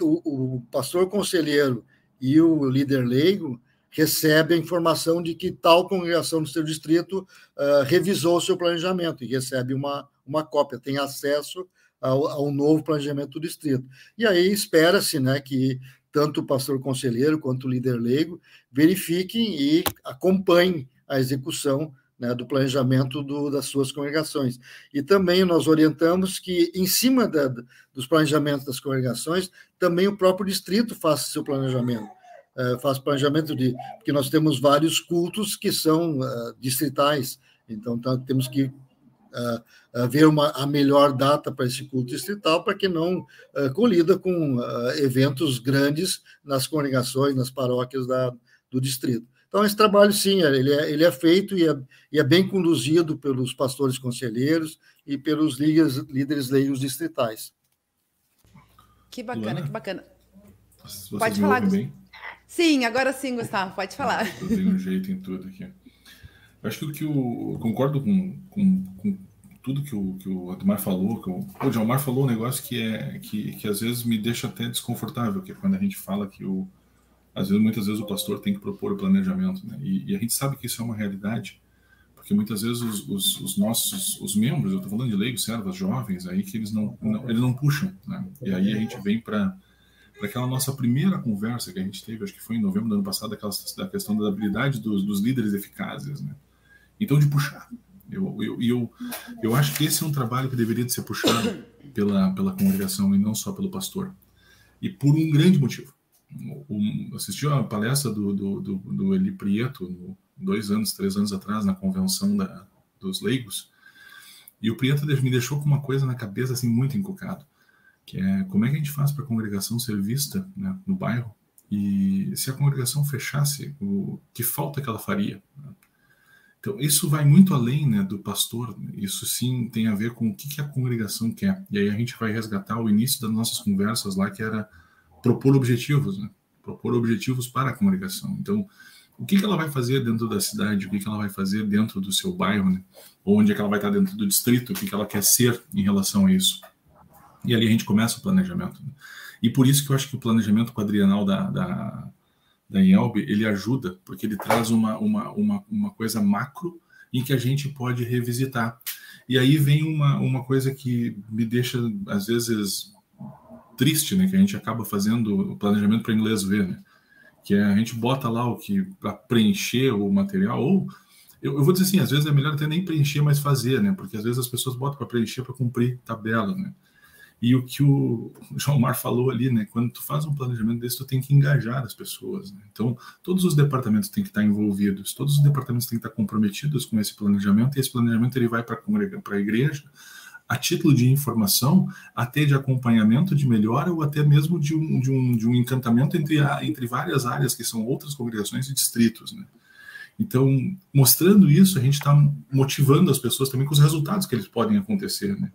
o, o pastor conselheiro e o líder leigo recebe a informação de que tal congregação do seu distrito uh, revisou o seu planejamento e recebe uma, uma cópia, tem acesso ao, ao novo planejamento do distrito. E aí espera-se né, que tanto o pastor conselheiro quanto o líder leigo verifiquem e acompanhem a execução né, do planejamento do, das suas congregações. E também nós orientamos que, em cima da, dos planejamentos das congregações, também o próprio distrito faça seu planejamento. Uh, faz planejamento de. Porque nós temos vários cultos que são uh, distritais, então tá, temos que uh, ver uma, a melhor data para esse culto distrital para que não colida com eventos grandes nas congregações, nas paróquias da, do distrito. Então, esse trabalho, sim, ele é, ele é feito e é, e é bem conduzido pelos pastores conselheiros e pelos líderes, líderes leigos distritais. Que bacana, Luana, que bacana. Pode falar. Bem? Sim, agora sim, Gustavo, pode falar. Eu tenho um jeito em tudo aqui. Eu acho que o eu concordo com, com, com, tudo que o, que o Admar falou, que o, o Admar falou um negócio que, é, que, que às vezes me deixa até desconfortável, que é quando a gente fala que o às vezes, muitas vezes o pastor tem que propor o planejamento, né? E, e a gente sabe que isso é uma realidade, porque muitas vezes os, os, os nossos, os membros, eu estou falando de leigos, servas, jovens, aí que eles não, não, eles não puxam, né? E aí a gente vem para aquela nossa primeira conversa que a gente teve, acho que foi em novembro do ano passado, aquela, da questão da habilidade dos, dos líderes eficazes, né? Então, de puxar. Eu, eu, eu, eu acho que esse é um trabalho que deveria de ser puxado pela, pela congregação e não só pelo pastor. E por um grande motivo um, assisti a palestra do, do, do, do Eli Prieto, dois anos, três anos atrás, na convenção da, dos leigos, e o Prieto me deixou com uma coisa na cabeça assim muito encucado, que é como é que a gente faz para a congregação ser vista né, no bairro e se a congregação fechasse, o que falta que ela faria? Então, isso vai muito além né, do pastor, isso sim tem a ver com o que, que a congregação quer. E aí a gente vai resgatar o início das nossas conversas lá, que era propor objetivos, né? propor objetivos para a comunicação. Então, o que, que ela vai fazer dentro da cidade, o que, que ela vai fazer dentro do seu bairro, né? onde é que ela vai estar dentro do distrito, o que, que ela quer ser em relação a isso. E ali a gente começa o planejamento. Né? E por isso que eu acho que o planejamento quadrienal da, da, da IELB, ele ajuda, porque ele traz uma, uma, uma, uma coisa macro em que a gente pode revisitar. E aí vem uma, uma coisa que me deixa, às vezes, triste, né? Que a gente acaba fazendo o planejamento para inglês ver, né? Que é, a gente bota lá o que para preencher o material ou eu, eu, vou dizer assim, às vezes é melhor até nem preencher, mas fazer, né? Porque às vezes as pessoas botam para preencher para cumprir tabela, né? E o que o João falou ali, né? Quando tu faz um planejamento desse, tu tem que engajar as pessoas. Né? Então, todos os departamentos têm que estar envolvidos, todos os departamentos têm que estar comprometidos com esse planejamento, e esse planejamento ele vai para a igreja, a título de informação, até de acompanhamento de melhora ou até mesmo de um, de um, de um encantamento entre, a, entre várias áreas que são outras congregações e distritos. Né? Então, mostrando isso, a gente está motivando as pessoas também com os resultados que eles podem acontecer. Né?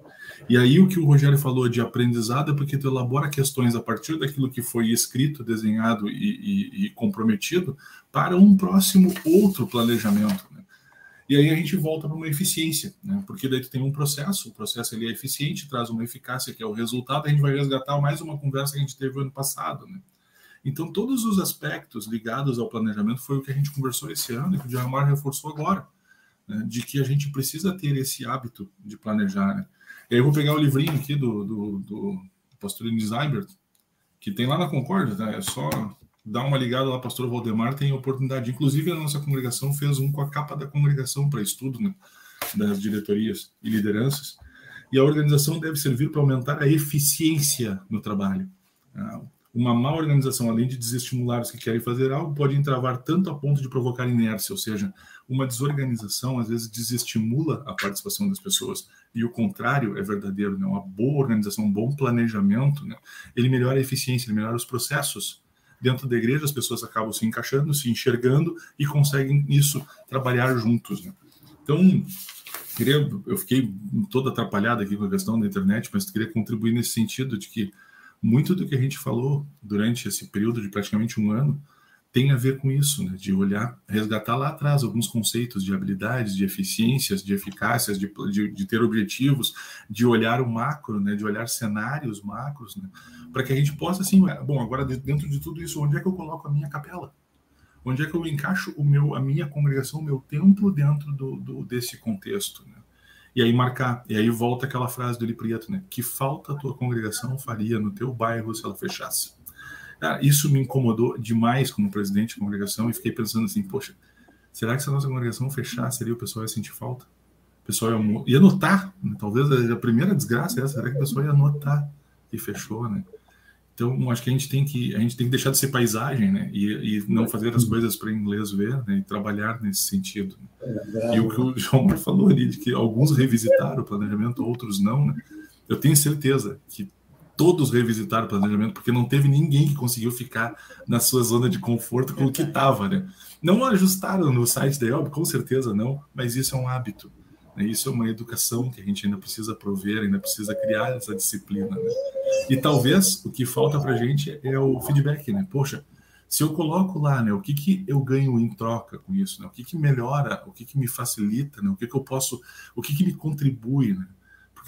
E aí o que o Rogério falou de aprendizado é porque tu elabora questões a partir daquilo que foi escrito, desenhado e, e, e comprometido para um próximo outro planejamento. E aí a gente volta para uma eficiência, né? porque daí tu tem um processo, o processo ele é eficiente, traz uma eficácia que é o resultado, a gente vai resgatar mais uma conversa que a gente teve ano passado. Né? Então, todos os aspectos ligados ao planejamento foi o que a gente conversou esse ano e que o Diamar reforçou agora, né? de que a gente precisa ter esse hábito de planejar. Né? E aí eu vou pegar o livrinho aqui do, do, do pastor Inês que tem lá na Concórdia, tá? é só dá uma ligada lá, pastor Valdemar tem oportunidade. Inclusive, a nossa congregação fez um com a capa da congregação para estudo né, das diretorias e lideranças. E a organização deve servir para aumentar a eficiência no trabalho. Ah, uma má organização, além de desestimular os que querem fazer algo, pode entravar tanto a ponto de provocar inércia, ou seja, uma desorganização às vezes desestimula a participação das pessoas. E o contrário é verdadeiro, né? uma boa organização, um bom planejamento, né? ele melhora a eficiência, ele melhora os processos dentro da igreja as pessoas acabam se encaixando, se enxergando e conseguem isso trabalhar juntos. Né? Então, queria, eu fiquei todo atrapalhado aqui com a questão da internet, mas queria contribuir nesse sentido de que muito do que a gente falou durante esse período de praticamente um ano tem a ver com isso, né? de olhar, resgatar lá atrás alguns conceitos de habilidades, de eficiências, de eficácias, de, de, de ter objetivos, de olhar o macro, né? de olhar cenários macros, né? para que a gente possa, assim, bom, agora dentro de tudo isso, onde é que eu coloco a minha capela? Onde é que eu encaixo o meu, a minha congregação, o meu templo dentro do, do desse contexto? Né? E aí marcar, e aí volta aquela frase do Eli Prieto, né? Que falta a tua congregação faria no teu bairro se ela fechasse? Ah, isso me incomodou demais como presidente de congregação e fiquei pensando assim, poxa, será que se a nossa congregação fechar, seria o pessoal ia sentir falta? O pessoal ia, ia notar, né? talvez a primeira desgraça é essa, será que o pessoal ia notar que fechou, né? Então, acho que a gente tem que a gente tem que deixar de ser paisagem, né? E, e não fazer as coisas para inglês ver, né? E trabalhar nesse sentido. Né? E o que o João falou ali de que alguns revisitaram o planejamento, outros não, né? Eu tenho certeza que todos revisitaram o planejamento, porque não teve ninguém que conseguiu ficar na sua zona de conforto com o que estava, né? Não ajustaram no site da ELB, com certeza não, mas isso é um hábito. Né? Isso é uma educação que a gente ainda precisa prover, ainda precisa criar essa disciplina. Né? E talvez o que falta para a gente é o feedback, né? Poxa, se eu coloco lá, né, o que, que eu ganho em troca com isso, né? O que, que melhora, o que, que me facilita, né? O que, que eu posso, o que, que me contribui, né?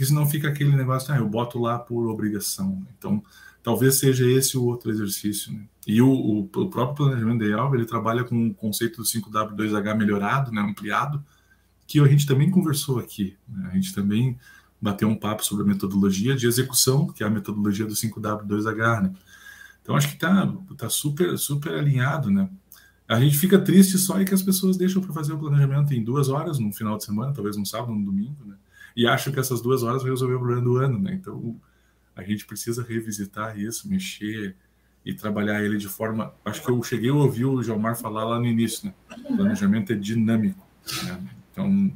Porque senão fica aquele negócio, ah, eu boto lá por obrigação. Então, talvez seja esse o outro exercício. Né? E o, o, o, próprio planejamento IALV, ele trabalha com o conceito do 5W2H melhorado, né, ampliado, que a gente também conversou aqui. Né? A gente também bateu um papo sobre a metodologia de execução, que é a metodologia do 5W2H. Né? Então, acho que está tá super, super alinhado, né? A gente fica triste só é que as pessoas deixam para fazer o planejamento em duas horas, no final de semana, talvez no sábado, no domingo, né? E acho que essas duas horas vai resolver o problema do ano, né? Então a gente precisa revisitar isso, mexer e trabalhar ele de forma. Acho que eu cheguei a ouvir o Gilmar falar lá no início, né? O planejamento é dinâmico, né? Então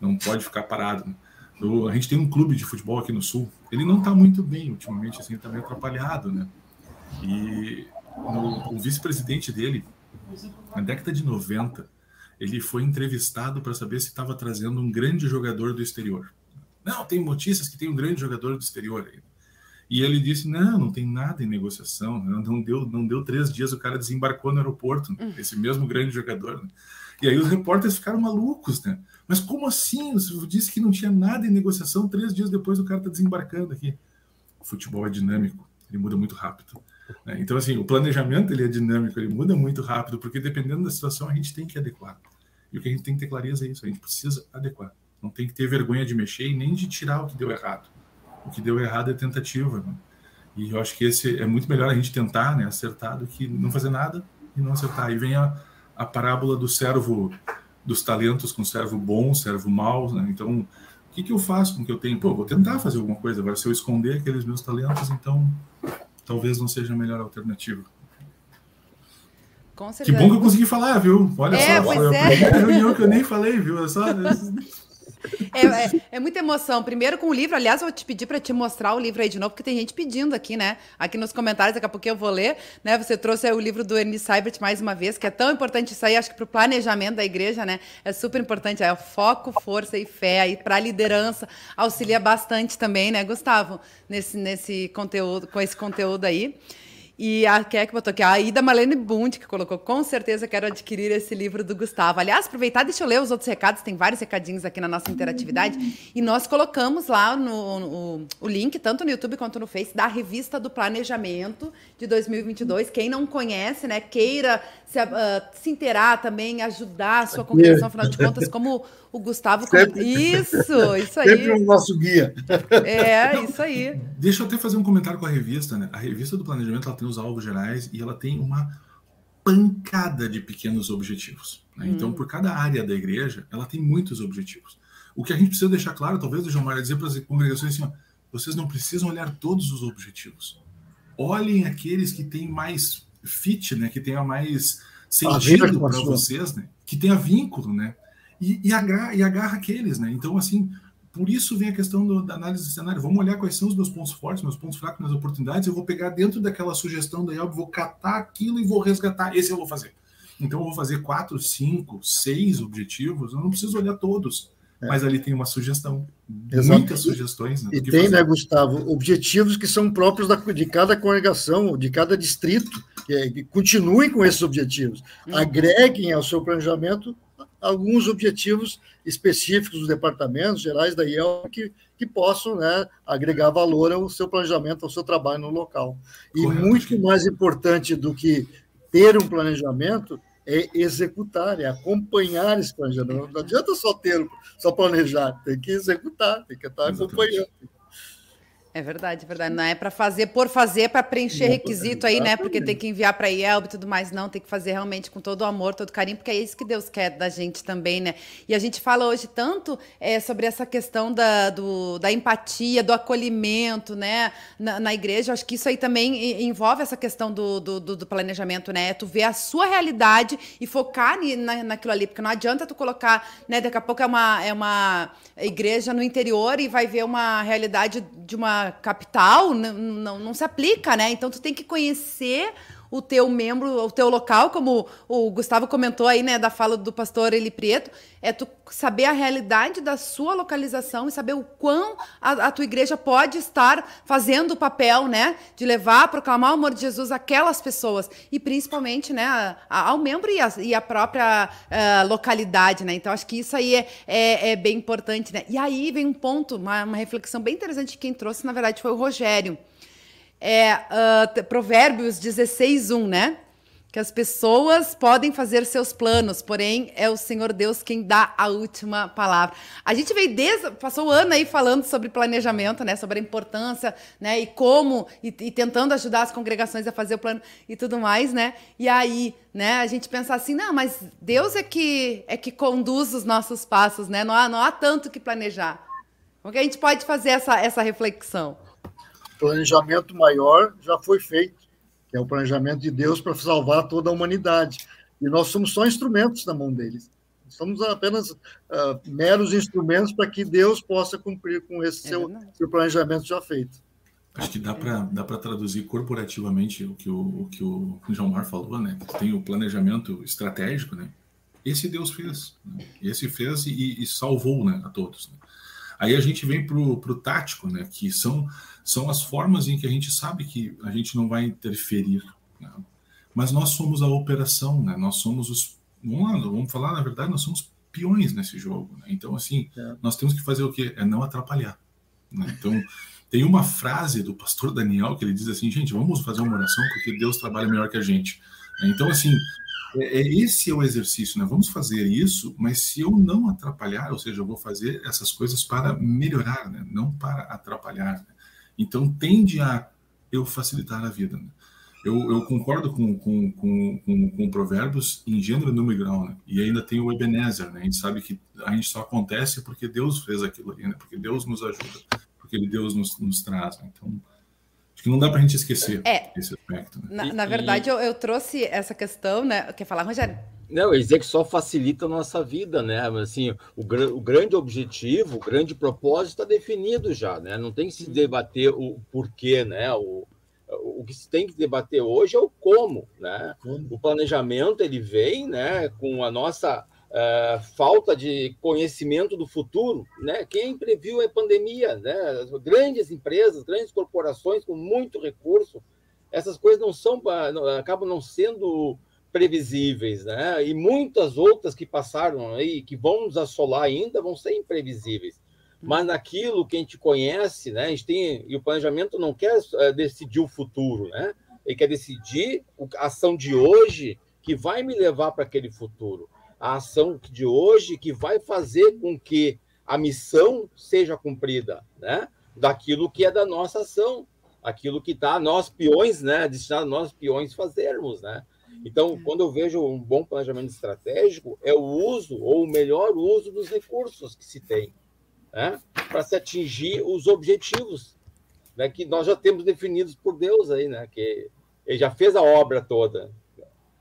não pode ficar parado. Né? a gente tem um clube de futebol aqui no Sul, ele não está muito bem ultimamente, assim, está meio atrapalhado, né? E no, o vice-presidente dele, na década de 90, ele foi entrevistado para saber se estava trazendo um grande jogador do exterior. Não, tem notícias que tem um grande jogador do exterior aí. E ele disse: não, não tem nada em negociação. Não deu, não deu três dias, o cara desembarcou no aeroporto, né? esse mesmo grande jogador. Né? E aí os repórteres ficaram malucos, né? Mas como assim? Você disse que não tinha nada em negociação, três dias depois o cara está desembarcando aqui. O futebol é dinâmico, ele muda muito rápido. Né? Então, assim, o planejamento ele é dinâmico, ele muda muito rápido, porque dependendo da situação a gente tem que adequar. E o que a gente tem que ter clareza é isso, a gente precisa adequar. Não tem que ter vergonha de mexer e nem de tirar o que deu errado. O que deu errado é tentativa. Né? E eu acho que esse é muito melhor a gente tentar né, acertar do que não fazer nada e não acertar. Aí vem a, a parábola do servo, dos talentos com servo bom, servo mau. Né? Então, o que, que eu faço com o que eu tenho? Pô, vou tentar fazer alguma coisa. Agora, se eu esconder aqueles meus talentos, então talvez não seja a melhor alternativa. Com certeza. Que bom que eu consegui falar, viu? Olha é, só, foi é. a primeira reunião que eu nem falei, viu? É só. É, é, é, muita emoção. Primeiro com o livro, aliás, eu vou te pedir para te mostrar o livro aí de novo, porque tem gente pedindo aqui, né? Aqui nos comentários, daqui a pouco eu vou ler. Né? Você trouxe o livro do Ernie Seibert mais uma vez, que é tão importante isso aí, acho que para o planejamento da igreja, né? É super importante. É foco, força e fé aí para a liderança. Auxilia bastante também, né, Gustavo? Nesse, nesse conteúdo, com esse conteúdo aí. E a quem é que botou aqui? A Ida Malene Bund, que colocou, com certeza quero adquirir esse livro do Gustavo. Aliás, aproveitar, deixa eu ler os outros recados, tem vários recadinhos aqui na nossa interatividade. E nós colocamos lá no, no, o link, tanto no YouTube quanto no Face, da revista do Planejamento de 2022. Quem não conhece, né, queira se, uh, se inteirar também, ajudar a sua congregação, afinal de contas, como o Gustavo. Sempre, isso, isso aí. Sempre o nosso guia. É, isso aí. Deixa eu até fazer um comentário com a revista, né? A revista do planejamento ela tem os alvos gerais e ela tem uma pancada de pequenos objetivos. Né? Então, hum. Então, por cada área da igreja, ela tem muitos objetivos. O que a gente precisa deixar claro, talvez o João Mário dizer para as congregações assim, ó, vocês não precisam olhar todos os objetivos. Olhem aqueles que têm mais fit, né? Que tenha mais sentido para vocês, né? Que tenha vínculo, né? E, e, agarra, e agarra aqueles, né? Então, assim, por isso vem a questão do, da análise de cenário. Vamos olhar quais são os meus pontos fortes, meus pontos fracos, minhas oportunidades. Eu vou pegar dentro daquela sugestão da IELB, vou catar aquilo e vou resgatar. Esse eu vou fazer. Então, eu vou fazer quatro, cinco, seis objetivos. Eu não preciso olhar todos. É. Mas ali tem uma sugestão, Exato. muitas sugestões. Né, e tem, fazer. né, Gustavo, objetivos que são próprios da, de cada congregação, de cada distrito, que continuem com esses objetivos, uhum. agreguem ao seu planejamento alguns objetivos específicos dos departamentos gerais da IEL que, que possam né, agregar valor ao seu planejamento, ao seu trabalho no local. E Correto. muito mais importante do que ter um planejamento é executar, é acompanhar esse planejamento. Não adianta só ter, só planejar, tem que executar, tem que estar acompanhando. É verdade, é verdade. Não é para fazer por fazer, para preencher requisito aí, né? Porque tem que enviar para a IELB e tudo mais. Não, tem que fazer realmente com todo o amor, todo o carinho, porque é isso que Deus quer da gente também, né? E a gente fala hoje tanto é, sobre essa questão da, do, da empatia, do acolhimento, né? Na, na igreja. Acho que isso aí também envolve essa questão do, do, do, planejamento, né? É tu ver a sua realidade e focar na, naquilo ali. Porque não adianta tu colocar, né? Daqui a pouco é uma, é uma igreja no interior e vai ver uma realidade de uma capital, não, não, não se aplica, né? Então tu tem que conhecer o teu membro, o teu local, como o Gustavo comentou aí, né, da fala do pastor Eli Prieto, é tu saber a realidade da sua localização e saber o quão a, a tua igreja pode estar fazendo o papel, né, de levar, proclamar o amor de Jesus àquelas pessoas e principalmente, né, ao membro e e a própria uh, localidade, né. Então acho que isso aí é, é, é, bem importante, né. E aí vem um ponto, uma, uma reflexão bem interessante que quem trouxe na verdade foi o Rogério é uh, Provérbios 16, 1, né? Que as pessoas podem fazer seus planos, porém é o Senhor Deus quem dá a última palavra. A gente veio desde. passou o ano aí falando sobre planejamento, né? Sobre a importância, né? E como, e, e tentando ajudar as congregações a fazer o plano e tudo mais, né? E aí, né, a gente pensa assim, não, mas Deus é que é que conduz os nossos passos, né? Não há, não há tanto que planejar. Como que a gente pode fazer essa, essa reflexão? Planejamento maior já foi feito, que é o planejamento de Deus para salvar toda a humanidade. E nós somos só instrumentos na mão deles. Somos apenas uh, meros instrumentos para que Deus possa cumprir com esse é seu, seu, planejamento já feito. Acho que dá para dá traduzir corporativamente o que o, o que o João Mar falou, né? Tem o planejamento estratégico, né? Esse Deus fez. Né? Esse fez e, e salvou né, a todos. Né? Aí a gente vem para o tático, né? Que são são as formas em que a gente sabe que a gente não vai interferir. Né? Mas nós somos a operação, né? nós somos os. Vamos, vamos falar, na verdade, nós somos peões nesse jogo. Né? Então, assim, é. nós temos que fazer o quê? É não atrapalhar. Né? Então, tem uma frase do pastor Daniel que ele diz assim: gente, vamos fazer uma oração porque Deus trabalha melhor que a gente. Então, assim, é, é, esse é o exercício, né? Vamos fazer isso, mas se eu não atrapalhar, ou seja, eu vou fazer essas coisas para melhorar, né? não para atrapalhar. Né? Então, tende a eu facilitar a vida. Né? Eu, eu, concordo com, com, com, com, com provérbios em gênero, número e grau, né? E ainda tem o Ebenezer, né? A gente sabe que a gente só acontece porque Deus fez aquilo ali, né? Porque Deus nos ajuda, porque Deus nos, nos traz. Né? Então, acho que não dá para a gente esquecer é, esse aspecto. Né? Na, na verdade, eu, eu, trouxe essa questão, né? Quer falar, Rogério? Não, dizer que só facilita a nossa vida, né? Assim, o, o grande objetivo, o grande propósito está definido já, né? Não tem que se debater o porquê, né? O, o que se tem que debater hoje é o como, né? O planejamento ele vem, né? Com a nossa uh, falta de conhecimento do futuro, né? Quem previu a pandemia, né? Grandes empresas, grandes corporações com muito recurso, essas coisas não são, acabam não sendo previsíveis, né? E muitas outras que passaram aí, que vão nos assolar ainda, vão ser imprevisíveis. Mas naquilo que a gente conhece, né? A gente tem e o planejamento não quer é, decidir o futuro, né? Ele quer decidir a ação de hoje que vai me levar para aquele futuro. A ação de hoje que vai fazer com que a missão seja cumprida, né? Daquilo que é da nossa ação, aquilo que está nós peões, né? Destinado a nós peões fazermos, né? Então, é. quando eu vejo um bom planejamento estratégico, é o uso ou o melhor uso dos recursos que se tem, né? para se atingir os objetivos né? que nós já temos definidos por Deus aí, né? Que ele já fez a obra toda.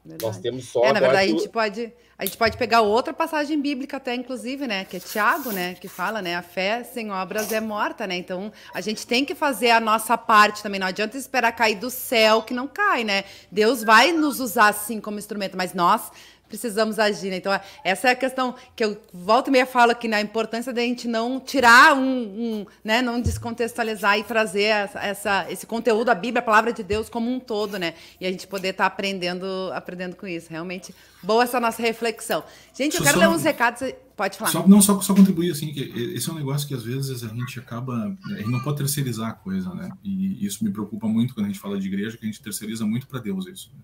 Verdade. Nós temos só. É, na verdade, a gente, pode, a gente pode pegar outra passagem bíblica, até, inclusive, né? Que é Tiago, né? Que fala, né? A fé sem obras é morta, né? Então, a gente tem que fazer a nossa parte também. Não adianta esperar cair do céu que não cai, né? Deus vai nos usar, sim, como instrumento, mas nós precisamos agir. Né? Então, essa é a questão que eu volto e meia falo aqui, na né? importância da gente não tirar um, um, né, não descontextualizar e trazer essa, essa, esse conteúdo, a Bíblia, a palavra de Deus como um todo, né? E a gente poder estar tá aprendendo, aprendendo com isso. Realmente, boa essa nossa reflexão. Gente, eu quero só, ler uns recados. Pode falar. Só, não, só, só contribuir, assim, que esse é um negócio que às vezes a gente acaba. A gente não pode terceirizar a coisa, né? E isso me preocupa muito quando a gente fala de igreja, que a gente terceiriza muito para Deus isso. Né?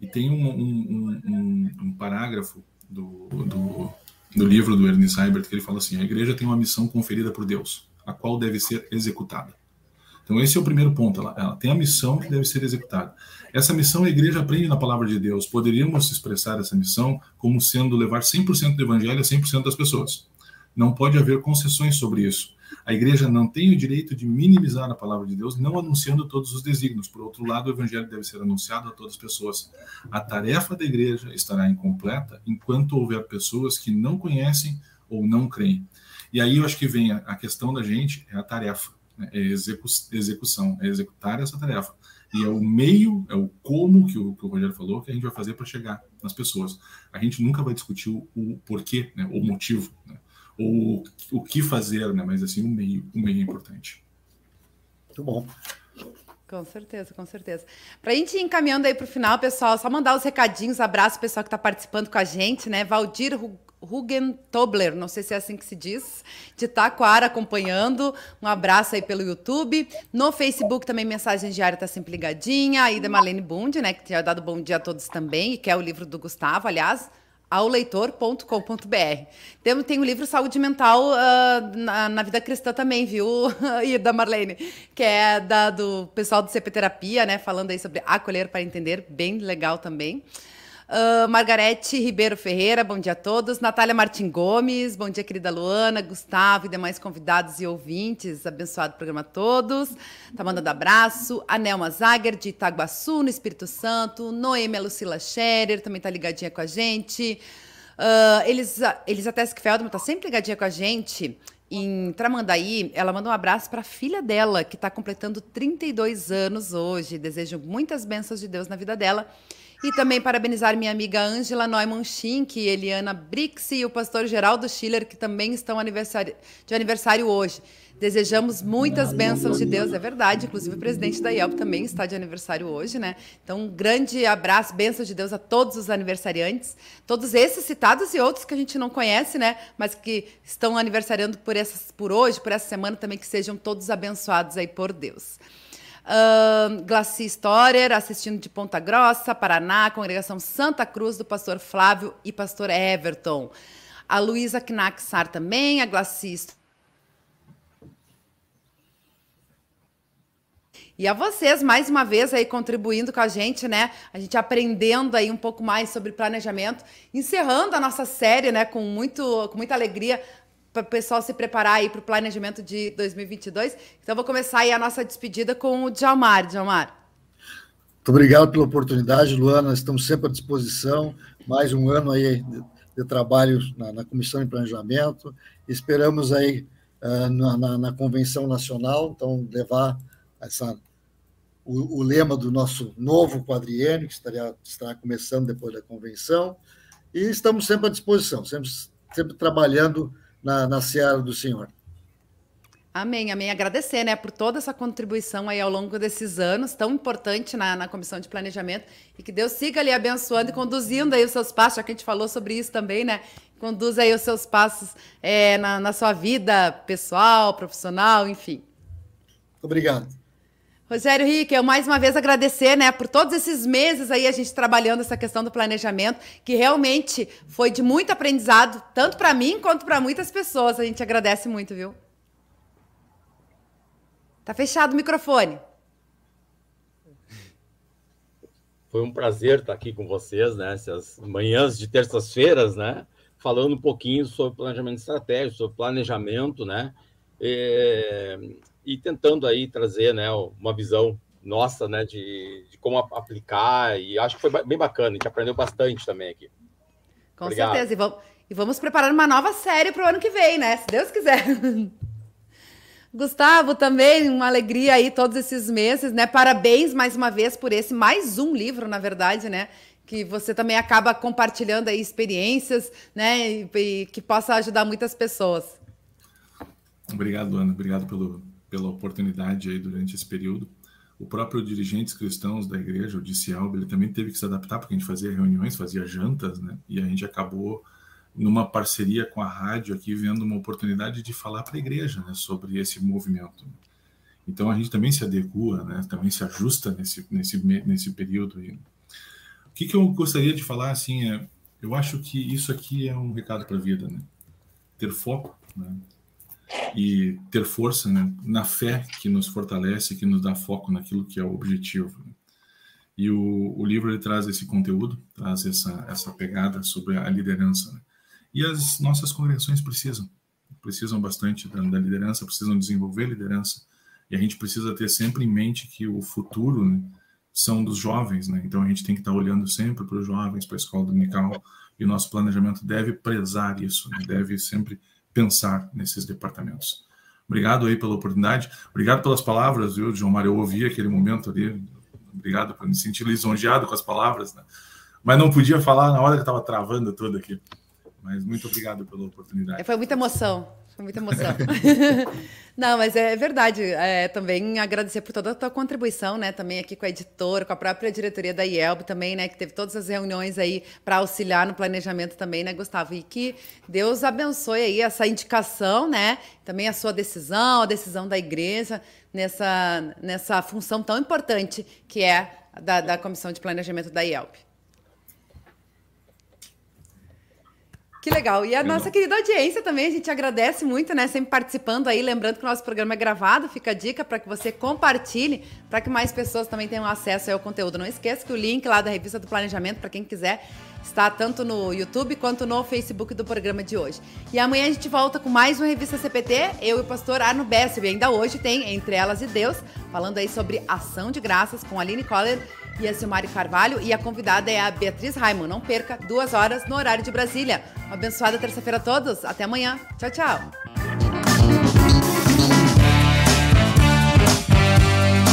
E tem um, um, um, um parágrafo do, do, do, livro do Ernest Seibert que ele fala assim: a igreja tem uma missão conferida por Deus, a qual deve ser executada. Então, esse é o primeiro ponto. Ela, ela, tem a missão que deve ser executada. Essa missão a igreja aprende na palavra de Deus. Poderíamos expressar essa missão como sendo levar 100% do evangelho a 100% das pessoas. Não pode haver concessões sobre isso. A igreja não tem o direito de minimizar a palavra de Deus, não anunciando todos os desígnios. Por outro lado, o evangelho deve ser anunciado a todas as pessoas. A tarefa da igreja estará incompleta enquanto houver pessoas que não conhecem ou não creem. E aí eu acho que vem a, questão da gente, é a tarefa, né? é execu execução, é executar essa tarefa. E é o meio, é o como que o, que o Rogério falou, que a gente vai fazer para chegar nas pessoas. A gente nunca vai discutir o, o porquê, né? o motivo. Né? Ou o que fazer, né? Mas assim, o meio, o meio é importante. Muito bom. Com certeza, com certeza. Para a gente ir encaminhando aí para o final, pessoal, só mandar os recadinhos, abraço pessoal que está participando com a gente, né? Valdir Tobler, não sei se é assim que se diz, de Taquara acompanhando. Um abraço aí pelo YouTube. No Facebook também Mensagem Diária está sempre ligadinha. Aí da Marlene Bund, né? Que tinha dado bom dia a todos também, e que é o livro do Gustavo, aliás auleitor.com.br. Tem, tem o livro Saúde Mental uh, na, na, vida cristã também, viu? e da Marlene, que é da, do pessoal do CP Terapia, né? Falando aí sobre acolher para entender, bem legal também. Uh, Margarete Ribeiro Ferreira, bom dia a todos. Natália Martin Gomes, bom dia, querida Luana, Gustavo e demais convidados e ouvintes. Abençoado programa a todos. Tá mandando abraço. Anelma Zager, de Itaguaçu, no Espírito Santo. Noêmia Lucila Scherer, também tá ligadinha com a gente. Uh, Elisa, Elisa Tesk Feldman tá sempre ligadinha com a gente em Tramandaí, ela mandou um abraço para a filha dela, que está completando 32 anos hoje. Desejo muitas bênçãos de Deus na vida dela. E também parabenizar minha amiga Angela Neumann Schink, Eliana Brix e o pastor Geraldo Schiller, que também estão aniversário, de aniversário hoje. Desejamos muitas bênçãos de Deus, é verdade. Inclusive, o presidente da IELP também está de aniversário hoje, né? Então, um grande abraço, bênçãos de Deus a todos os aniversariantes, todos esses citados e outros que a gente não conhece, né? Mas que estão aniversariando por, essas, por hoje, por essa semana também, que sejam todos abençoados aí por Deus. Uh, Glaci Storer, assistindo de Ponta Grossa, Paraná, congregação Santa Cruz, do pastor Flávio e pastor Everton. A Luísa Knaxar também, a Glaci E a vocês, mais uma vez, aí contribuindo com a gente, né? A gente aprendendo aí um pouco mais sobre planejamento, encerrando a nossa série, né, com, muito, com muita alegria, para o pessoal se preparar aí para o planejamento de 2022. Então, vou começar aí a nossa despedida com o Djalmar. Djalmar. Muito obrigado pela oportunidade, Luana. Estamos sempre à disposição. Mais um ano aí de, de trabalho na, na, Comissão de Planejamento. Esperamos aí uh, na, na, na, Convenção Nacional, então, levar essa, o, o, lema do nosso novo quadriênio, que estaria, estará começando depois da convenção. E estamos sempre à disposição, sempre, sempre trabalhando na, na seara do Senhor. Amém, amém. Agradecer, né, por toda essa contribuição aí ao longo desses anos, tão importante na, na Comissão de Planejamento, e que Deus siga ali abençoando e conduzindo aí os seus passos, já que a gente falou sobre isso também, né, conduz aí os seus passos é, na, na sua vida pessoal, profissional, enfim. Obrigado. Rogério Rick, eu mais uma vez agradecer, né, por todos esses meses aí a gente trabalhando essa questão do planejamento, que realmente foi de muito aprendizado, tanto para mim quanto para muitas pessoas. A gente agradece muito, viu? Tá fechado o microfone. Foi um prazer estar aqui com vocês, né, essas manhãs de terças-feiras, né, falando um pouquinho sobre planejamento estratégico, sobre planejamento, né, é e tentando aí trazer né, uma visão nossa né, de, de como aplicar, e acho que foi bem bacana, a gente aprendeu bastante também aqui. Com Obrigado. certeza, e vamos, e vamos preparar uma nova série para o ano que vem, né? Se Deus quiser. Gustavo, também uma alegria aí todos esses meses, né? Parabéns mais uma vez por esse mais um livro, na verdade, né? Que você também acaba compartilhando aí experiências, né? E, e que possa ajudar muitas pessoas. Obrigado, Ana. Obrigado pelo, pela oportunidade aí durante esse período. O próprio dirigentes cristãos da igreja, o DCL, ele também teve que se adaptar, porque a gente fazia reuniões, fazia jantas, né? E a gente acabou numa parceria com a rádio aqui, vendo uma oportunidade de falar para a igreja né, sobre esse movimento. Então a gente também se adequa, né, também se ajusta nesse, nesse, nesse período. E, o que, que eu gostaria de falar, assim, é, eu acho que isso aqui é um recado para a vida, né? Ter foco, né? E ter força né? na fé que nos fortalece, que nos dá foco naquilo que é o objetivo. Né? E o, o livro ele traz esse conteúdo, traz essa, essa pegada sobre a liderança. Né? E as nossas congregações precisam, precisam bastante da, da liderança, precisam desenvolver liderança. E a gente precisa ter sempre em mente que o futuro né, são dos jovens, né? Então a gente tem que estar olhando sempre para os jovens, para a escola dominical, e o nosso planejamento deve prezar isso, né? deve sempre pensar nesses departamentos. Obrigado aí pela oportunidade, obrigado pelas palavras, viu, João Mário? Eu ouvi aquele momento ali, obrigado por me sentir lisonjeado com as palavras, né? Mas não podia falar na hora que estava travando tudo aqui. Mas muito obrigado pela oportunidade. Foi muita emoção. Foi muita emoção. Não, mas é verdade. É, também agradecer por toda a tua contribuição, né? Também aqui com a editora, com a própria diretoria da IELB também, né? Que teve todas as reuniões aí para auxiliar no planejamento também, né, Gustavo? E que Deus abençoe aí essa indicação, né? Também a sua decisão, a decisão da igreja nessa, nessa função tão importante que é da, da Comissão de Planejamento da IELB. Que legal. E a nossa querida audiência também, a gente agradece muito, né? Sempre participando aí. Lembrando que o nosso programa é gravado, fica a dica para que você compartilhe, para que mais pessoas também tenham acesso ao conteúdo. Não esqueça que o link lá da revista do Planejamento, para quem quiser, está tanto no YouTube quanto no Facebook do programa de hoje. E amanhã a gente volta com mais uma revista CPT, eu e o pastor Arno Bessel. E ainda hoje tem Entre Elas e Deus, falando aí sobre ação de graças com a Aline Coller e a Silmari Carvalho. E a convidada é a Beatriz Raimon. Não perca, duas horas no horário de Brasília. Uma abençoada terça-feira a todos. Até amanhã. Tchau, tchau.